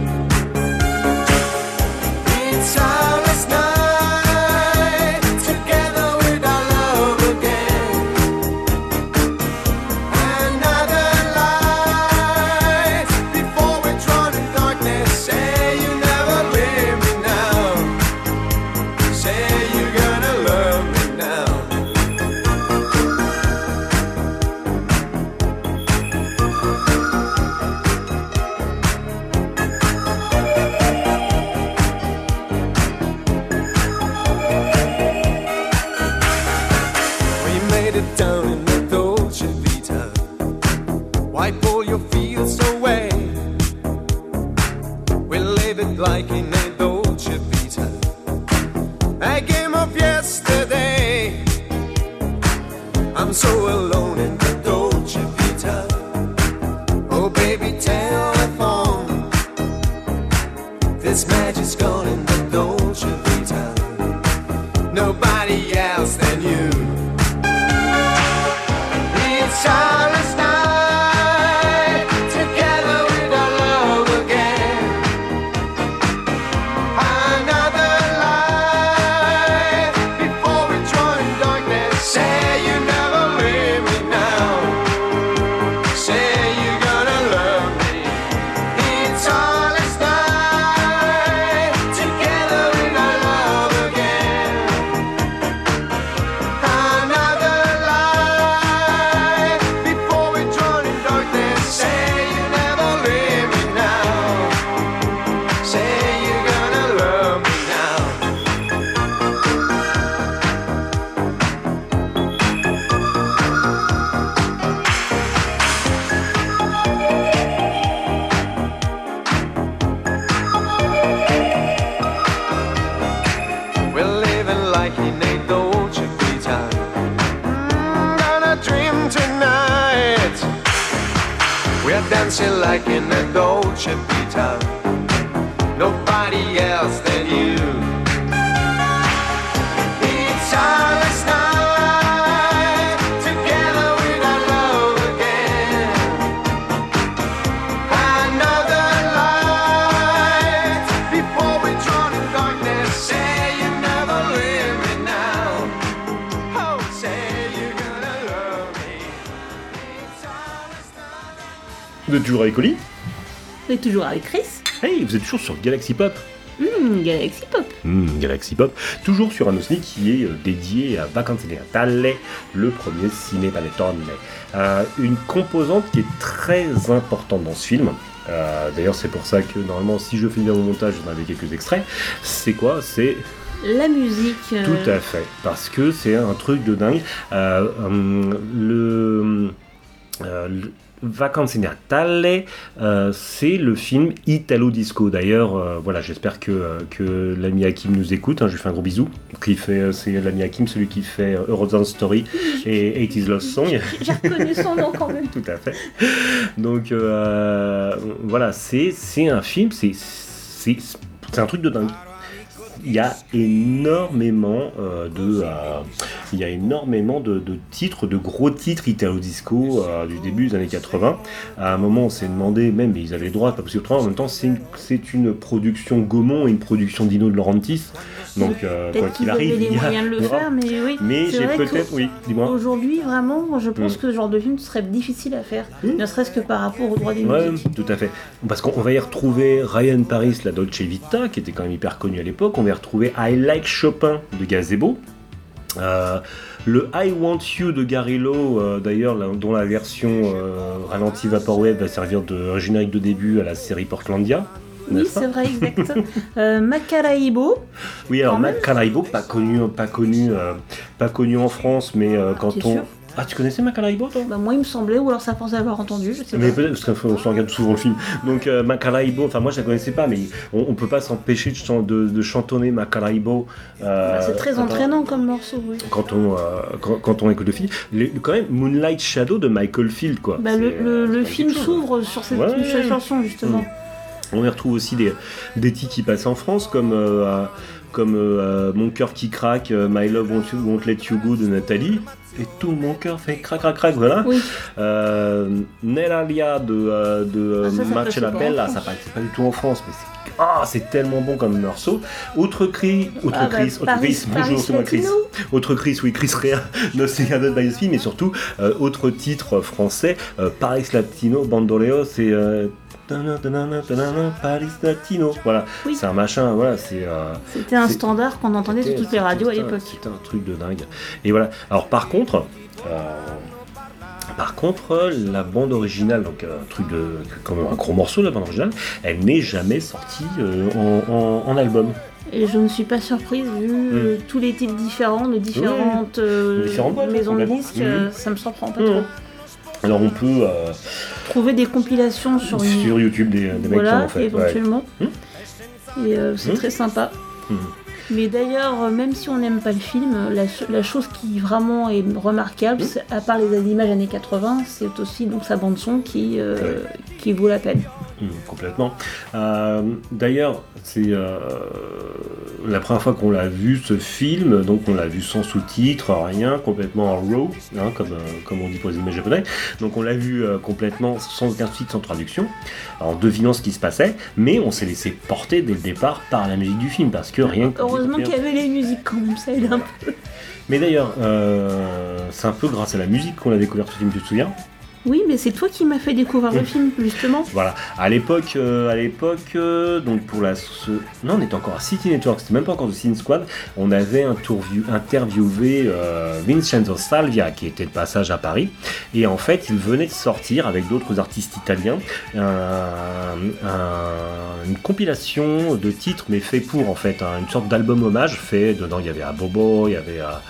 Vous êtes toujours sur Galaxy Pop Hum, Galaxy Pop. Hmm, Galaxy Pop, toujours sur un OSNI qui est euh, dédié à Vacanze Natale, le premier ciné panettone. Euh, une composante qui est très importante dans ce film. Euh, D'ailleurs, c'est pour ça que normalement, si je fais bien mon montage, j'en avais quelques extraits. C'est quoi? C'est La musique. euh, tout à fait, parce que c'est un truc de dingue. Hum, le, le Vacanze Natale, euh, c'est le film Italo Disco. D'ailleurs, euh, voilà, j'espère que, euh, que l'ami Hakim nous écoute. hein, je lui fais un gros bisou. Qui fait, c'est l'ami Hakim, celui qui fait Eurozone Story et 80s Love Song. J'ai reconnu son nom quand même. (laughs) Tout à fait. Donc voilà, c'est un film, c'est un truc de dingue. Il y a énormément euh, de euh, il y a énormément de, de titres, de gros titres italo disco euh, du début des années 80. À un moment, on s'est demandé même, mais ils avaient le droit, pas possible. En même temps, c'est une, une production Gaumont et une production Dino de Laurentiis. Donc euh, quoi qu'il arrive, il y a moyens de le faire, mais oui. Mais j'ai peut-être, oui, dis-moi. Aujourd'hui, vraiment, je pense Mm. que ce genre de film serait difficile à faire. Ne serait-ce que par rapport au droit des Ouais, musiques. tout à fait. Parce qu'on va y retrouver Ryan Paris, la Dolce Vita, qui était quand même hyper connue à l'époque. On va y retrouver I Like Chopin de Gazebo. Euh, le I Want You de Gary Lowe, euh, d'ailleurs, dont la version euh, ralentie Vaporwave va servir de générique de début à la série Portlandia. Oui, c'est vrai, exact. euh, Macaraibo, Oui, alors Quand même. Matt Caraibo, pas connu, pas connu, pas connu en France, mais euh, quand on. Ah, tu connaissais Caraibo, toi bah, moi il me semblait, ou alors ça pensait avoir entendu, je sais Mais pas. peut-être parce qu'on regarde souvent le film. Donc euh, enfin moi je la connaissais pas, mais on, on peut pas s'empêcher de, de, de chantonner Macaraibo. euh, Bah, c'est très on- entraînant comme morceau, oui. Quand on, euh, quand, quand on écoute le film, quand même Moonlight Shadow de Michael Field quoi. Bah, le, euh, le- le film chose. s'ouvre sur cette, Ouais. chanson, justement. On y retrouve aussi des, des titres qui passent en France comme, euh, comme euh, Mon cœur qui craque, My Love Won't, Won't Let You Go de Nathalie. Et tout mon cœur fait crac crac crac, voilà. Oui. Euh, Neralia de, euh, de euh, Ah, ça, ça Marcella Bella, ça passe pas du tout en France, mais c'est ah, c'est tellement bon comme morceau. Autre cri, autre Ah, bah, Chris, autre Paris- Chris, bonjour, c'est moi Chris. Autre Chris, oui, Chris Rea, (laughs) No Secret by Sea, mais surtout, euh, autre titre français, euh, Paris Latino, Bandoleo, c'est. euh, voilà, Oui. c'est un machin, voilà, c'est. euh, C'était un standard qu'on entendait sur toutes les radios à l'époque. C'était un truc de dingue. Et voilà. Alors par contre, euh, par contre, la bande originale, donc un truc de, comme un gros morceau la bande originale, elle n'est jamais sortie euh, en, en- en album. Et je ne suis pas surprise vu euh, tous les titres différents de différentes, euh, Hmm. Maisons de disques, euh, Mhm. ça me surprend pas Mhm. trop. Alors on peut euh, Trouver des compilations sur, sur YouTube des, des mecs qui en voilà, fait. éventuellement. Mhm. Et euh, c'est Mhm. très sympa. Mhm. Mais d'ailleurs, euh, même si on n'aime pas le film, la, la chose qui vraiment est remarquable, à part les images années 80, c'est aussi donc sa bande son qui, euh, qui vaut la peine. Hum, complètement. Euh, D'ailleurs, c'est euh, la première fois qu'on l'a vu ce film, donc on l'a vu sans sous-titres, rien, complètement en raw, hein, comme, euh, comme on dit pour les images japonais. Donc on l'a vu complètement sans aucun sous-titre, sans traduction, en devinant ce qui se passait, mais on s'est laissé porter dès le départ par la musique du film, parce que rien que... Heureusement qu'il y avait les musiques quand même, ça aide un peu. Mais d'ailleurs, c'est un peu grâce à la musique qu'on a découvert ce film, tu te souviens? Oui, mais c'est toi qui m'as fait découvrir le film, justement. Voilà, à l'époque, euh, à l'époque, euh, donc pour la, ce- non, on était encore à City Network, c'était même pas encore de Cine Squad. On avait interview- interviewé euh, Vincenzo Salvia, qui était de passage à Paris, et en fait, il venait de sortir avec d'autres artistes italiens un- un- une compilation de titres, mais fait pour en fait, hein, une sorte d'album hommage fait. Dedans, il y avait à Bobo, il y avait à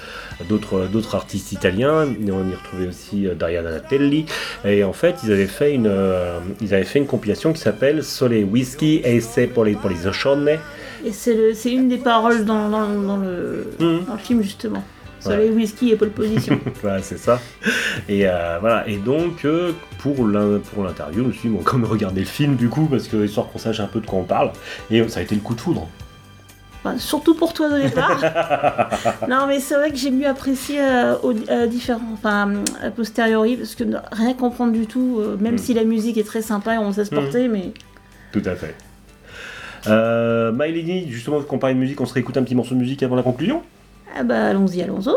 d'autres d'autres artistes italiens et on y retrouvait aussi euh, Dariana Natelli et en fait ils avaient fait une euh, ils avaient fait une compilation qui s'appelle Sole Whisky e se pour les pour les Et c'est le- c'est une des paroles dans, dans- dans le, Mhm. dans le film, justement. Soleil, whisky et pole position. (laughs) voilà, c'est ça. Et euh, voilà. Et donc, euh, pour l'in- pour l'interview, je me suis dit, bon, quand même regarder le film du coup, parce que histoire qu'on sache un peu de quoi on parle. Et ça a été le coup de foudre. Enfin, surtout pour toi au départ. (laughs) non, mais c'est vrai que j'ai mieux apprécié euh, au euh, différent, enfin, a posteriori, parce que rien comprendre du tout, euh, même Mm. si la musique est très sympa et on sait se porter, mais Tout à fait. Euh, My Lady, justement, qu'on parlait de musique, on se réécoute un petit morceau de musique avant la conclusion? Ah bah allons-y, allons-y.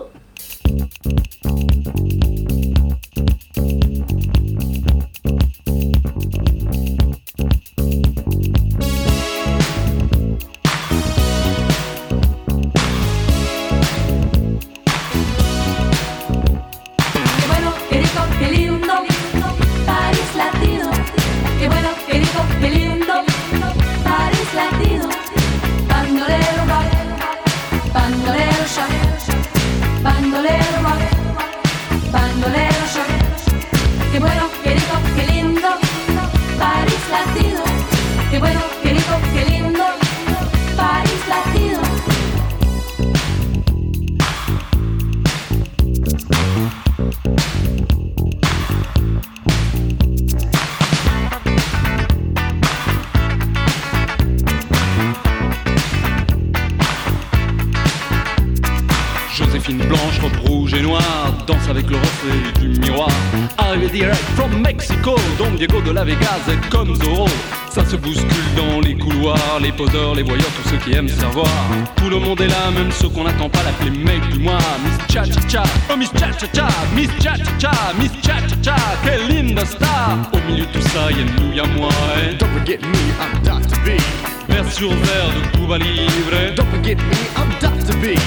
Don't me, I'm Dr. B.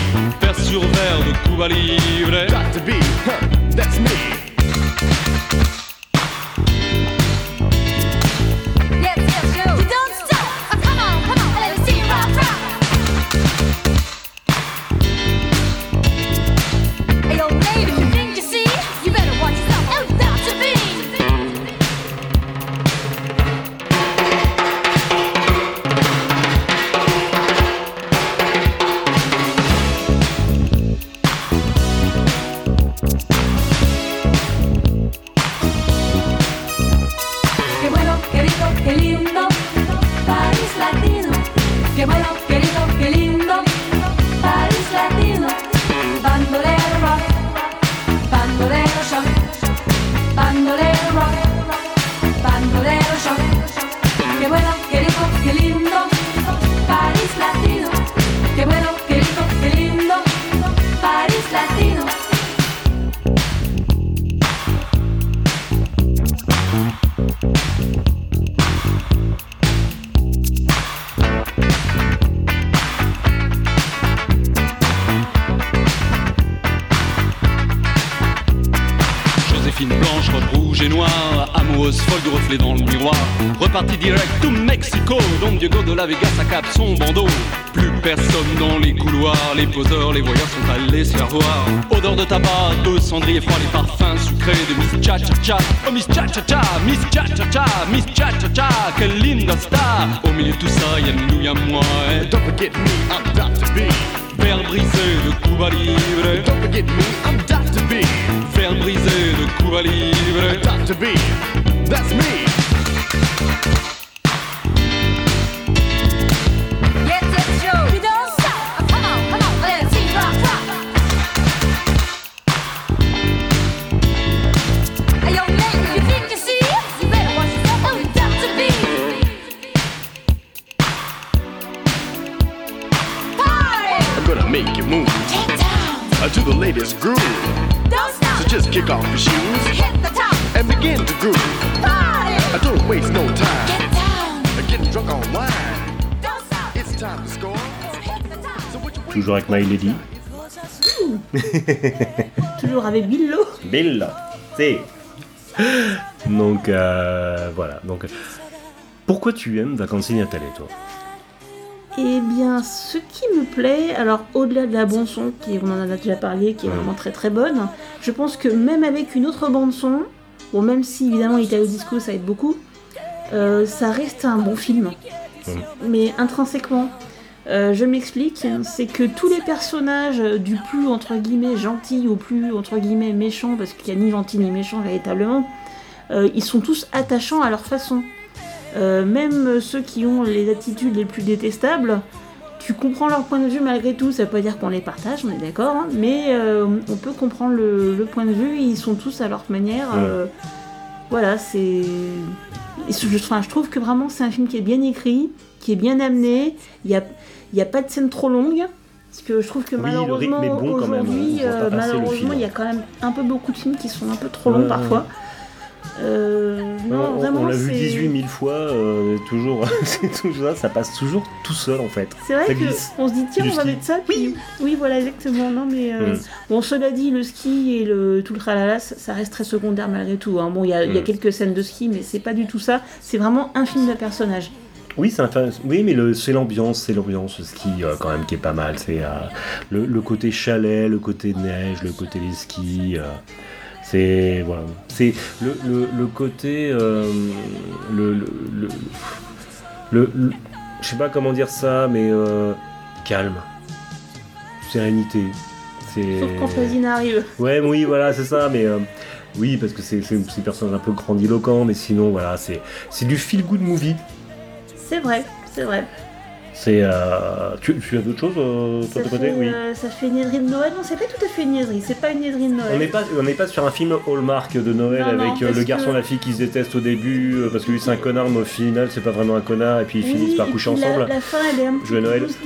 Vers sur verre de Cuba Libre. Dr. B, huh, that's me. qué malo. La Vegas à cap son bandeau. Plus personne dans les couloirs, les poseurs, les voyeurs sont allés se faire voir. Odeur de tabac, de cendrier froid, les parfums sucrés de Miss Cha Cha Cha. Oh Miss Cha Cha Cha, Miss Cha Cha Cha, Miss Cha Cha Cha, quelle linda star. Au milieu de tout ça, y'a nous, y'a moi. Et don't forget me, I'm Dr. B. Verre brisé de Cuba Libre. Don't forget me, I'm Dr. B. Verre brisé de Cuba Libre. Dr. B, that's me. Toujours avec My Lady. (laughs) Toujours avec Billo. Bella, c'est. Donc euh, voilà. Donc pourquoi tu aimes Vacances Natale, toi? Eh bien, ce qui me plaît, alors au-delà de la bande son, qui on en a déjà parlé, qui est vraiment très très bonne, je pense que même avec une autre bande son, bon même si évidemment Italo Disco ça aide beaucoup, euh, ça reste un bon film. Mais intrinsèquement, Euh, je m'explique, c'est que tous les personnages du plus entre guillemets gentil au plus entre guillemets méchant, parce qu'il n'y a ni gentil ni méchant véritablement, euh, ils sont tous attachants à leur façon. Euh, même ceux qui ont les attitudes les plus détestables, tu comprends leur point de vue malgré tout, ça veut pas dire qu'on les partage, on est d'accord, hein, mais on peut comprendre le, le point de vue, ils sont tous à leur manière. voilà, c'est. Je, enfin, je trouve que vraiment c'est un film qui est bien écrit, qui est bien amené, il n'y a, il y a pas de scène trop longue. Parce que je trouve que Oui, malheureusement, bon on aujourd'hui, euh, malheureusement, il y a quand même un peu beaucoup de films qui sont un peu trop longs Ouais. parfois. Euh, non, on, vraiment, on l'a vu c'est- 18 000 fois, euh, toujours, (laughs) c'est toujours ça, ça passe toujours tout seul en fait. C'est vrai ça que glisse. on se dit tiens Du on va ski. mettre ça puis oui voilà exactement non mais euh, Mm. bon cela dit le ski et le tout le tralala ça, ça reste très secondaire malgré tout hein. bon il y, y a Mm. quelques scènes de ski mais c'est pas du tout ça c'est vraiment un film de personnage Oui, c'est un fin- oui, mais c'est l'ambiance, c'est l'ambiance ski euh, quand même qui est pas mal. C'est euh, le, le côté chalet, le côté neige, le côté les skis. euh, c'est voilà, c'est le, le, le côté le, le, je sais pas comment dire ça, mais calme, sérénité. Sauf quand arrive Ouais, oui, voilà, c'est ça, mais oui, parce que c'est des personnages un peu grandiloquents, mais sinon, voilà, c'est c'est du feel good movie. C'est vrai c'est vrai C'est. euh, tu, tu as d'autres choses, euh, toi de fait, côté Oui. euh, ça fait une niaiserie de Noël non c'est pas tout à fait une niaiserie c'est pas une niaiserie de Noël On n'est pas, on n'est pas sur un film Hallmark de Noël Non, avec euh, le garçon que- et la fille qui se détestent au début parce que lui c'est un connard, mais au final c'est pas vraiment un connard et puis ils Oui, finissent par coucher la- ensemble. La, fin, elle est un petit peu Noël. douce,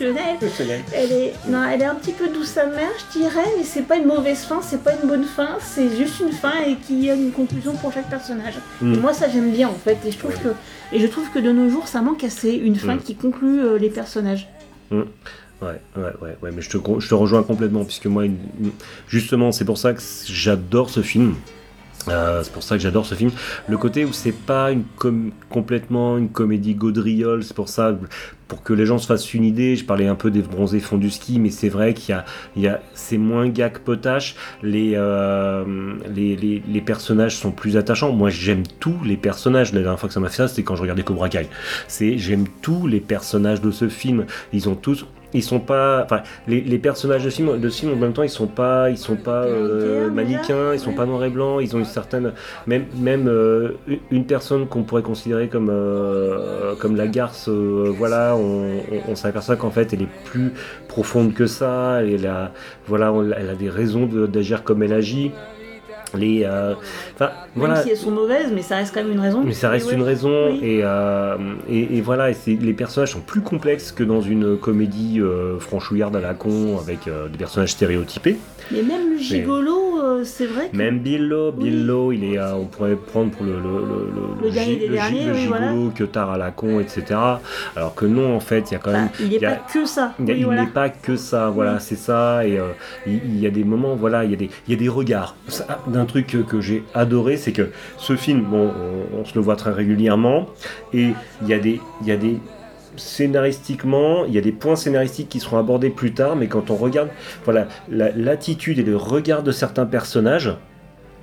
l'ai. (laughs) Elle est, non, elle est un petit peu douce amère, je dirais, mais c'est pas une mauvaise fin, c'est pas une bonne fin, c'est juste une fin et qui a une conclusion pour chaque personnage. Mm. Et moi, ça j'aime bien en fait, et je trouve que, et je trouve que de nos jours, ça manque assez une fin Mm. qui conclut euh, les personnages. Mm. Ouais, ouais, ouais, ouais, mais je te, con- je te rejoins complètement, puisque moi, justement, c'est pour ça que j'adore ce film. Euh, c'est pour ça que j'adore ce film. Le côté où c'est pas complètement une comédie gaudriole, c'est pour ça, pour que les gens se fassent une idée, je parlais un peu des bronzés fonds du ski, mais c'est vrai qu'il y a, a c'est moins gag potache, les, euh, les, les, les personnages sont plus attachants. Moi, j'aime tous les personnages. La dernière fois que ça m'a fait ça, c'était quand je regardais Cobra Kai. C'est, j'aime tous les personnages de ce film. Ils ont tous ils sont pas enfin les, les personnages de film de film en même temps ils sont pas ils sont pas euh, mannequins ils sont pas noirs et blancs ils ont une certaine même même euh, une- personne qu'on pourrait considérer comme euh, comme la garce euh, voilà on, on, on s'aperçoit qu'en fait elle est plus profonde que ça elle a voilà on- elle a des raisons de- d'agir comme elle agit les euh, Même voilà si elles sont mauvaises, mais ça reste quand même une raison. mais ça reste ouais. une raison Oui. et, euh, et, et voilà, et les personnages sont plus complexes que dans une comédie euh, franchouillarde à la con avec euh, des personnages stéréotypés. Mais même le gigolo, euh, c'est vrai que. Même Billo, Billo, il est, euh, on pourrait prendre pour le, le, le, Le dernier gi- derniers, le oui, gigolo voilà. que tard à la con, etc. Alors que non, en fait, il y a quand même. il n'est pas que ça. il Oui, voilà. n'est pas que ça, voilà, c'est ça, et euh, il, y a des moments, voilà, il y a des, il y a des regards. D'un truc que, que j'ai adoré, c'est que ce film, bon, on, on se le voit très régulièrement, et il y a des, il y a des scénaristiquement, il y a des points scénaristiques qui seront abordés plus tard, mais quand on regarde, voilà, la- l'attitude et le regard de certains personnages,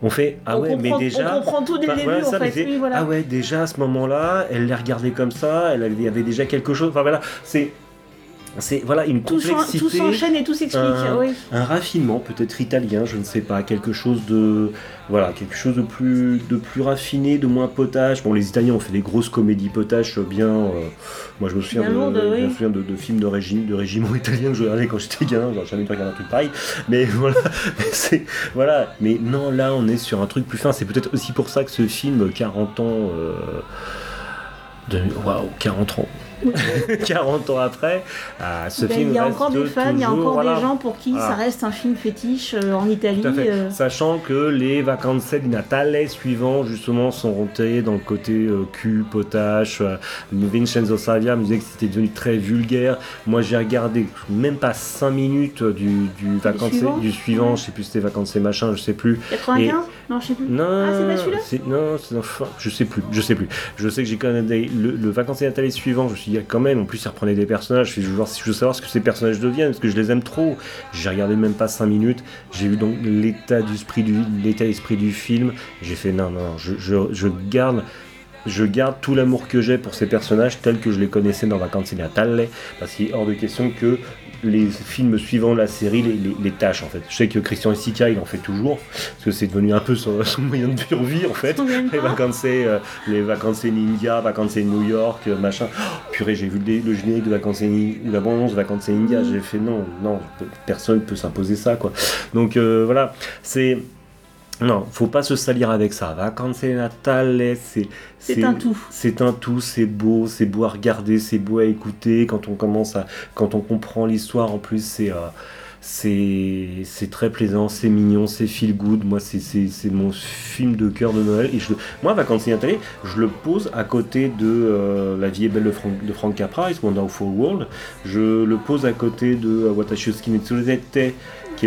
on fait ah On ouais, mais déjà, on comprend tout dès le début, voilà, en ça, mais fait, c'est- oui, voilà. ah ouais, déjà à ce moment-là, elle les regardait comme ça, elle avait, il y avait déjà quelque chose. Enfin voilà, c'est c'est voilà une Tout complexité, tout s'enchaîne et tout s'explique, un, oui. un raffinement peut-être italien, je ne sais pas, quelque chose de voilà, quelque chose de plus de plus raffiné, de moins potage. Bon, les Italiens ont fait des grosses comédies potaches bien. euh, moi, je me souviens, de, lourdes, je oui. me souviens de, de films de régime, de régiment (laughs) italien que je regardais quand j'étais gamin. J'aurais jamais dû regarder un truc pareil. Mais (laughs) voilà, mais c'est voilà. Mais non, là, on est sur un truc plus fin. C'est peut-être aussi pour ça que ce film, 40 ans. euh, waouh 40 ans (laughs) 40 ans après ah, ce Ben, film il y a encore des fans, il y a encore voilà. des gens pour qui Voilà. ça reste un film fétiche euh, en Italie. Tout à fait. euh, Sachant que les vacances di Natale suivants, justement, sont rentrés dans le côté euh, cul, potache. euh, Vincenzo Savia me disait que c'était devenu très vulgaire. Moi, j'ai regardé même pas 5 minutes du, du vacances suivant du suivant, je sais plus c'était vacances machin, je sais plus. 95 Et- Non, je sais plus. non, Ah, c'est pas celui-là Non, c'est enfin, je sais plus, je sais plus. Je sais que j'ai quand même des- le, le vacances et Nathalie suivant. Je me suis dit ah, quand même, en plus, il reprenait des personnages. Je veux voir, je veux savoir ce que ces personnages deviennent, parce que je les aime trop. J'ai regardé même pas 5 minutes. J'ai vu donc l'état d'esprit du l'état d'esprit du film. J'ai fait non, non, je, je, je garde je garde tout l'amour que j'ai pour ces personnages tels que je les connaissais dans Vacanze Natale, parce qu'il est hors de question que les films suivants de la série les, les, les tâches en fait. Je sais que Christian Estica il en fait toujours, parce que c'est devenu un peu son, (laughs) son moyen de survie en fait. Les vacances, euh, les vacances Ninja, vacances New York, euh, machin. Oh, purée, j'ai vu le, le générique de vacances la bande vacances Ninja, j'ai fait non, non, personne peut s'imposer ça quoi. Donc euh, voilà, c'est non, faut pas se salir avec ça. Vacances Natale, c'est C'est un tout. C'est un tout, c'est beau, c'est beau à regarder, c'est beau à écouter. Quand on commence à, quand on comprend l'histoire, en plus c'est euh, c'est très plaisant, c'est mignon, c'est feel good. Moi, c'est mon film de cœur de Noël. Et je, le- moi, Vacances Natale, je le pose à côté de euh, La vie est belle de Frank, de Frank Capra, It's Wonderful World. Je le pose à côté de euh, Watashi Osuki Metsuzete,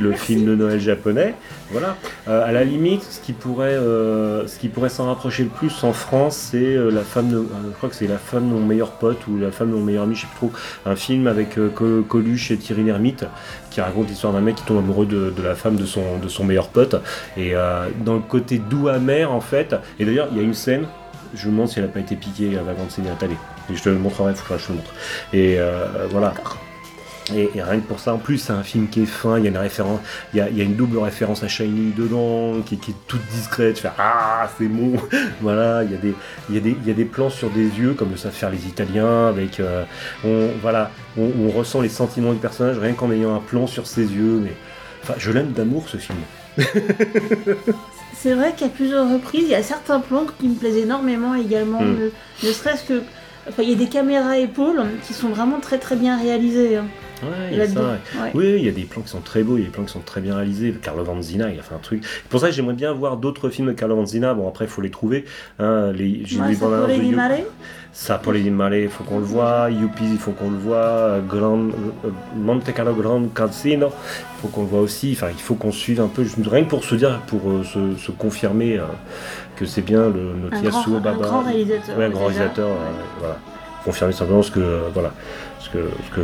le film de Noël japonais. Voilà. Euh, à la limite, ce qui pourrait, euh, pourrait s'en rapprocher le plus en France, c'est euh, la femme de, euh, je crois que c'est la femme de mon meilleur pote ou la femme de mon meilleur ami, je sais plus trop. Un film avec Co- Coluche et Thierry Lhermitte qui raconte l'histoire d'un mec qui tombe amoureux de, la femme de son, de son meilleur pote. Et dans le côté doux amer en fait. Et d'ailleurs, il y a une scène. Je me demande si elle n'a pas été piquée à Vacances Natale. Et je te le montrerai, faut que je te le montre. Et voilà. Et, et rien que pour ça, en plus, c'est un film qui est fin. Il y a une référence, il y a, il y a une double référence à Shining dedans, qui, qui est toute discrète. Tu fais ah, c'est bon. (laughs) voilà, il y a des, il y a des, il y a des plans sur des yeux comme le savent faire les Italiens. Avec, euh, on, voilà, on, on ressent les sentiments du personnage rien qu'en ayant un plan sur ses yeux. Mais, enfin, je l'aime d'amour ce film. (laughs) C'est vrai qu'à plusieurs reprises, il y a certains plans qui me plaisent énormément également. Mm. Ne, ne serait-ce que. Enfin, il y a des caméras épaules qui sont vraiment très très bien réalisées. hein. Ouais, il y a ça, ouais. Oui, il y a des plans qui sont très beaux, il y a des plans qui sont très bien réalisés. Carlo Vanzina, il a fait un truc. C'est pour ça que j'aimerais bien voir d'autres films de Carlo Vanzina. Bon, après, il faut les trouver. Hein, les, j'ai Ouais, les ça bandes annonces de. Ça, pour les il faut qu'on le voit. Youpi, il faut qu'on le voit. Grand, Monte Carlo Grand Casino, il faut qu'on le voit aussi. Enfin, il faut qu'on suive un peu, rien que pour se dire, pour euh, se, se confirmer euh, que c'est bien le, notre Yasuo grand- un Baba. grand réalisateur, Ouais, un grand réalisateur. euh, voilà. Confirmer simplement ce que, voilà, ce que, ce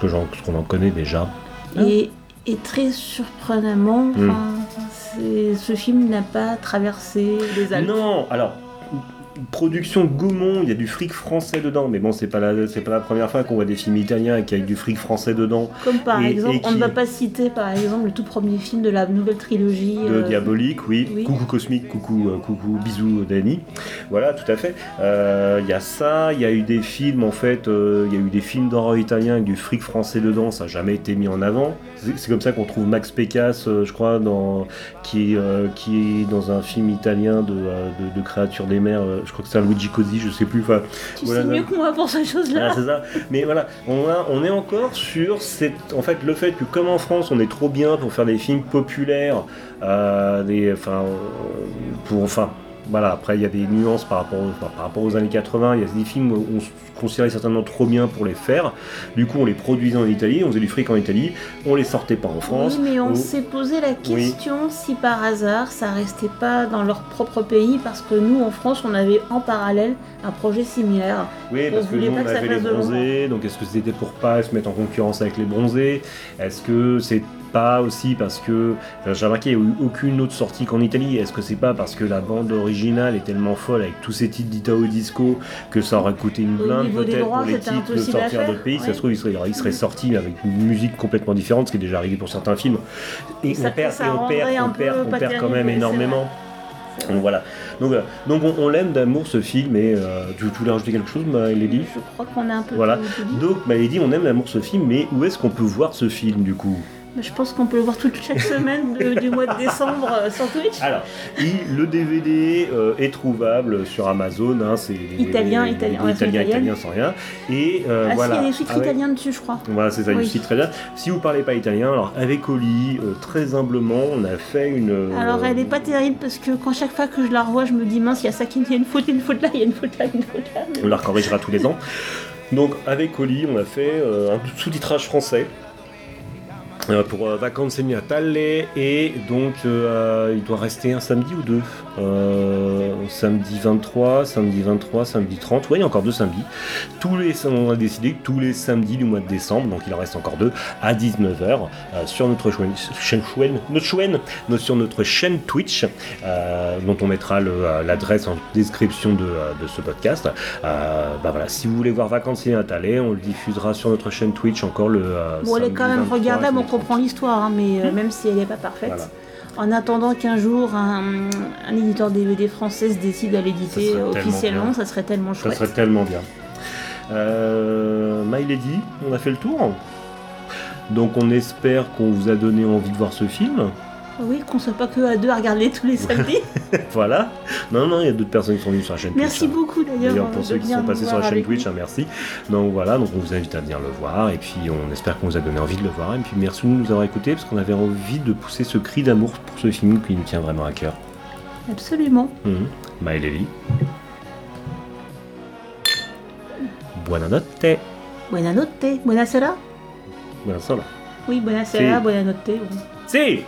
que j'en- ce qu'on en connaît déjà. Et, et très surprenamment, Mm. c'est- ce film n'a pas traversé les Alpes. Non, alors production Gaumont, il y a du fric français dedans, mais bon, c'est pas la, c'est pas la première fois qu'on voit des films italiens avec, avec du fric français dedans. Comme par Et- exemple, et on ne qui- va pas citer par exemple le tout premier film de la nouvelle trilogie. de euh, Diabolique, oui. oui. Coucou Cosmique, coucou, euh, coucou, bisous Danny. Voilà, tout à fait. Euh, Il y a ça, il y a eu des films en fait, il y a eu des films d'horreur italiens avec du fric français dedans, ça n'a jamais été mis en avant. C'est comme ça qu'on trouve Max Pécasse, je crois, dans, qui, est, qui est dans un film italien de, de, de créatures des mers, je crois que c'est un Luigi Cosi, je sais plus. Enfin, Tu voilà, sais mieux que moi pour ces choses-là. c'est ça. Mais voilà, on, a- on est encore sur cette, en fait, le fait que comme en France, on est trop bien pour faire des films populaires, euh, des, enfin, pour, enfin, voilà. Après, il y a des nuances par rapport, aux, enfin, par rapport aux années 80. Il y a des films où on se considérait certainement trop bien pour les faire. Du coup, on les produisait en Italie, on faisait du fric en Italie, on les sortait pas en France. Oui, mais on On- s'est posé la question si par hasard ça restait pas dans leur propre pays parce que nous en France on avait en parallèle un projet similaire. Oui, On parce que nous, pas on avait les bronzés, donc est-ce que c'était pour pas se mettre en concurrence avec les bronzés? Est-ce que c'est pas aussi parce que, euh, j'ai remarqué, il n'y a eu aucune autre sortie qu'en Italie, est-ce que c'est pas parce que la bande originale est tellement folle avec tous ces titres d'Italo Disco que ça aurait coûté une blinde peut-être pour les titres de sortir d'autres pays? Ça se trouve, il serait, il serait sorti avec une musique complètement différente, ce qui est déjà arrivé pour certains films. Et Ça- on perd, et on perd, on perd, on pas perd quand même énormément. Donc voilà. Donc. Donc on, on l'aime d'amour ce film et euh, tu, tu voulais rajouter quelque chose, Lady? Je crois qu'on a un peu Voilà. tout- tout dit. Donc Lady, on aime d'amour ce film, mais où est-ce qu'on peut voir ce film du coup? Je pense qu'on peut le voir toute chaque (laughs) semaine de- du mois de décembre euh, sur Twitch. Alors, il- le DVD euh, est trouvable sur Amazon, hein, c'est Italien, italien, italien, italien sans rien. Et euh, ah voilà. il y a des sous-titres Avec- italiens dessus, je crois. Voilà, c'est ça, Oui. très bien. Si vous parlez pas italien, alors avec Oli, très humblement, on a fait une. Alors elle est pas terrible parce que quand chaque fois que je la revois, je me dis mince, il y a ça qui il y a une faute, une faute là, il y a une faute là, une faute là. Mais On la corrigera tous les ans. Donc avec Oli, on a fait euh, un sous-titrage français. Euh, pour euh, vacances Natale et donc euh, il doit rester un samedi ou deux. Euh, samedi 23, samedi 23, samedi 30. Ouais, il y a encore deux samedis. Tous les, on a décidé que tous les samedis du mois de décembre, donc il en reste encore deux, à 19h sur notre chaîne, chaîne, notre chaîne, sur notre chaîne Twitch, euh, dont on mettra euh, l'adresse en description de, euh, de ce podcast. Euh, bah voilà, si vous voulez voir Vacances Natale, on le diffusera sur notre chaîne Twitch encore le. euh, Bon, elle est quand même 23, regardable, on comprend l'histoire, hein, mais euh, même si elle n'est pas parfaite. Voilà. En attendant qu'un jour un, un éditeur DVD français se décide à l'éditer Ça officiellement, ça serait tellement Ça chouette. serait tellement bien. Euh, My Lady, on a fait le tour. Donc on espère qu'on vous a donné envie de voir ce film. Oui, qu'on soit pas que à deux à regarder tous les samedis. (laughs) voilà. Non, non, il y a d'autres personnes qui sont venues sur la chaîne Merci Twitch. hein. beaucoup d'ailleurs. D'ailleurs, pour de ceux qui sont passés sur la chaîne Twitch, hein, merci. Donc voilà, donc on vous invite à venir le voir et puis on espère qu'on vous a donné envie de le voir. Et puis merci de nous avoir écoutés parce qu'on avait envie de pousser ce cri d'amour pour ce film qui nous tient vraiment à cœur. Absolument. Mhm. My. Buonanotte. Buonanotte, buonasera. Buonasera. Oui, buonasera, Si. buonanotte. oui. Si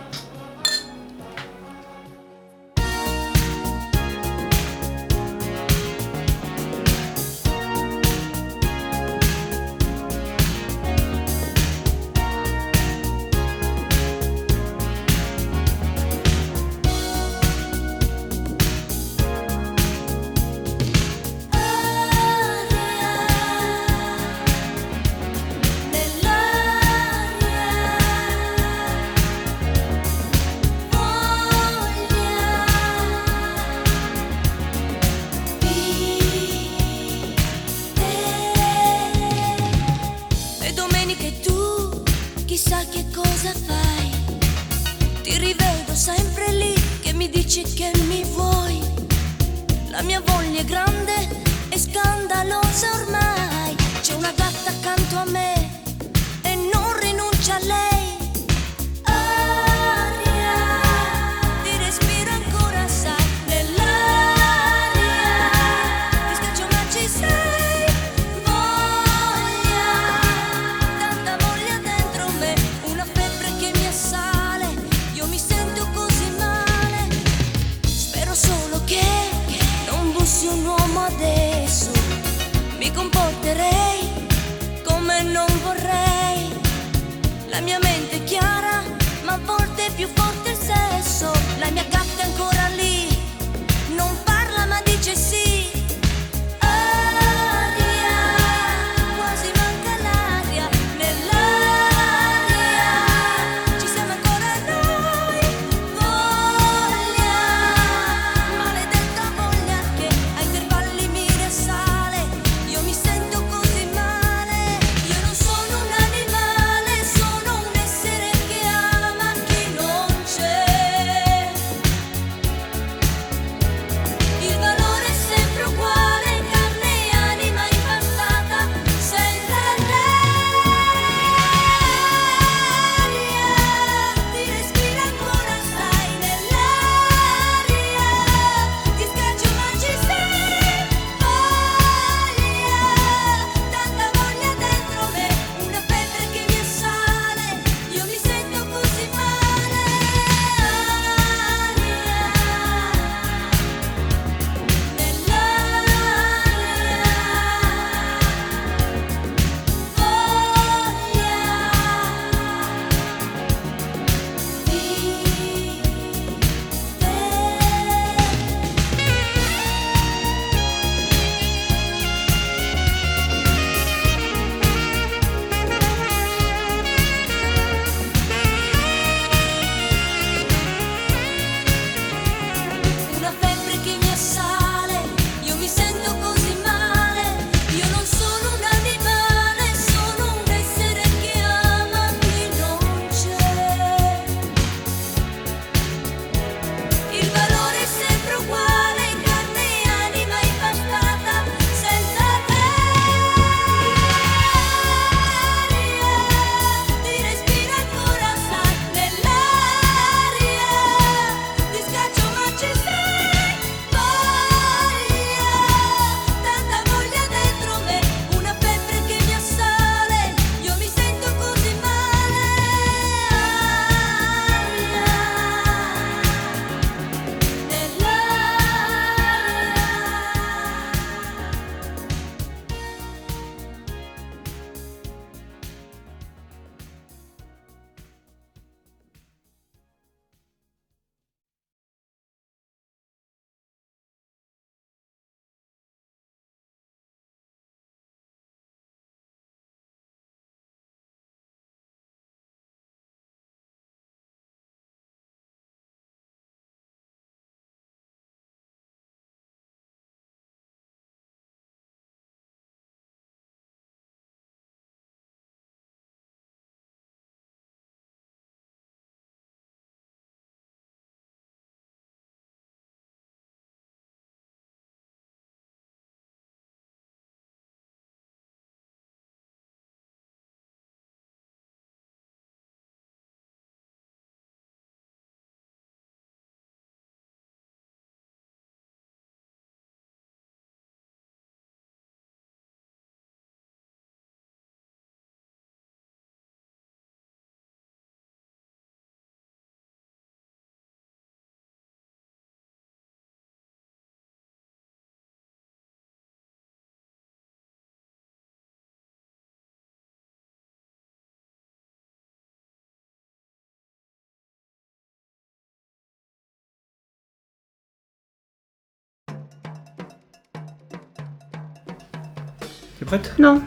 prête? Non.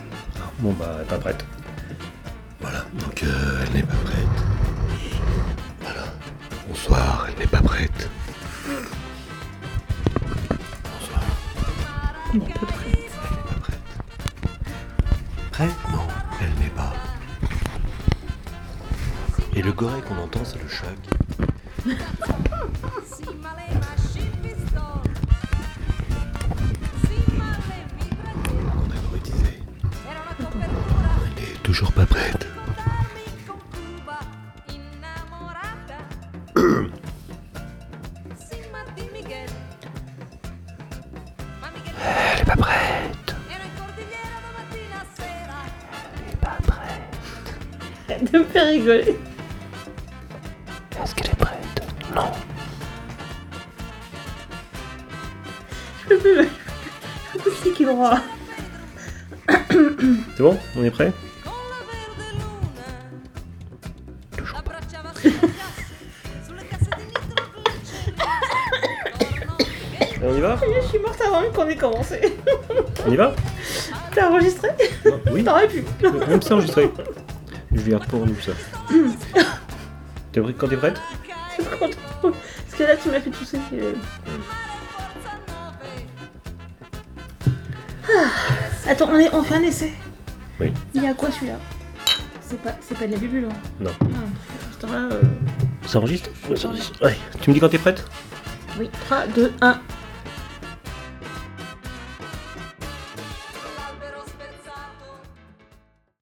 Bon bah, pas prête. Voilà, donc euh, elle n'est pas prête. Voilà. Bonsoir, elle n'est pas prête. Bonsoir. Elle n'est pas prête. Elle n'est pas prête. Prête? Non, elle n'est pas. Et le goré qu'on entend, c'est le choc. (laughs) toujours pas prête. Elle est pas prête. Elle est pas prête. Arrête (laughs) de me faire rigoler. Est-ce qu'elle est prête? Non. Je peux plus. Je peux plus c'est qu'il aura. C'est bon? On est prêt? Qu'on ait commencé. On y va? T'as enregistré? Oui. T'aurais pu. Même ça enregistré. Je garde pour nous ça. (clears throat) T'es prêt quand t'es prête? Parce que là, tu m'as fait tousser. euh. Ah. Attends, on, est, on fait un essai. Oui. Il y a quoi celui-là? C'est pas, c'est pas de la bubule. Hein. Non. Ah, putain, là, euh, Ça enregistre? Ça enregistre. Ouais. Tu me dis quand t'es prête? Oui, 3, 2, 1.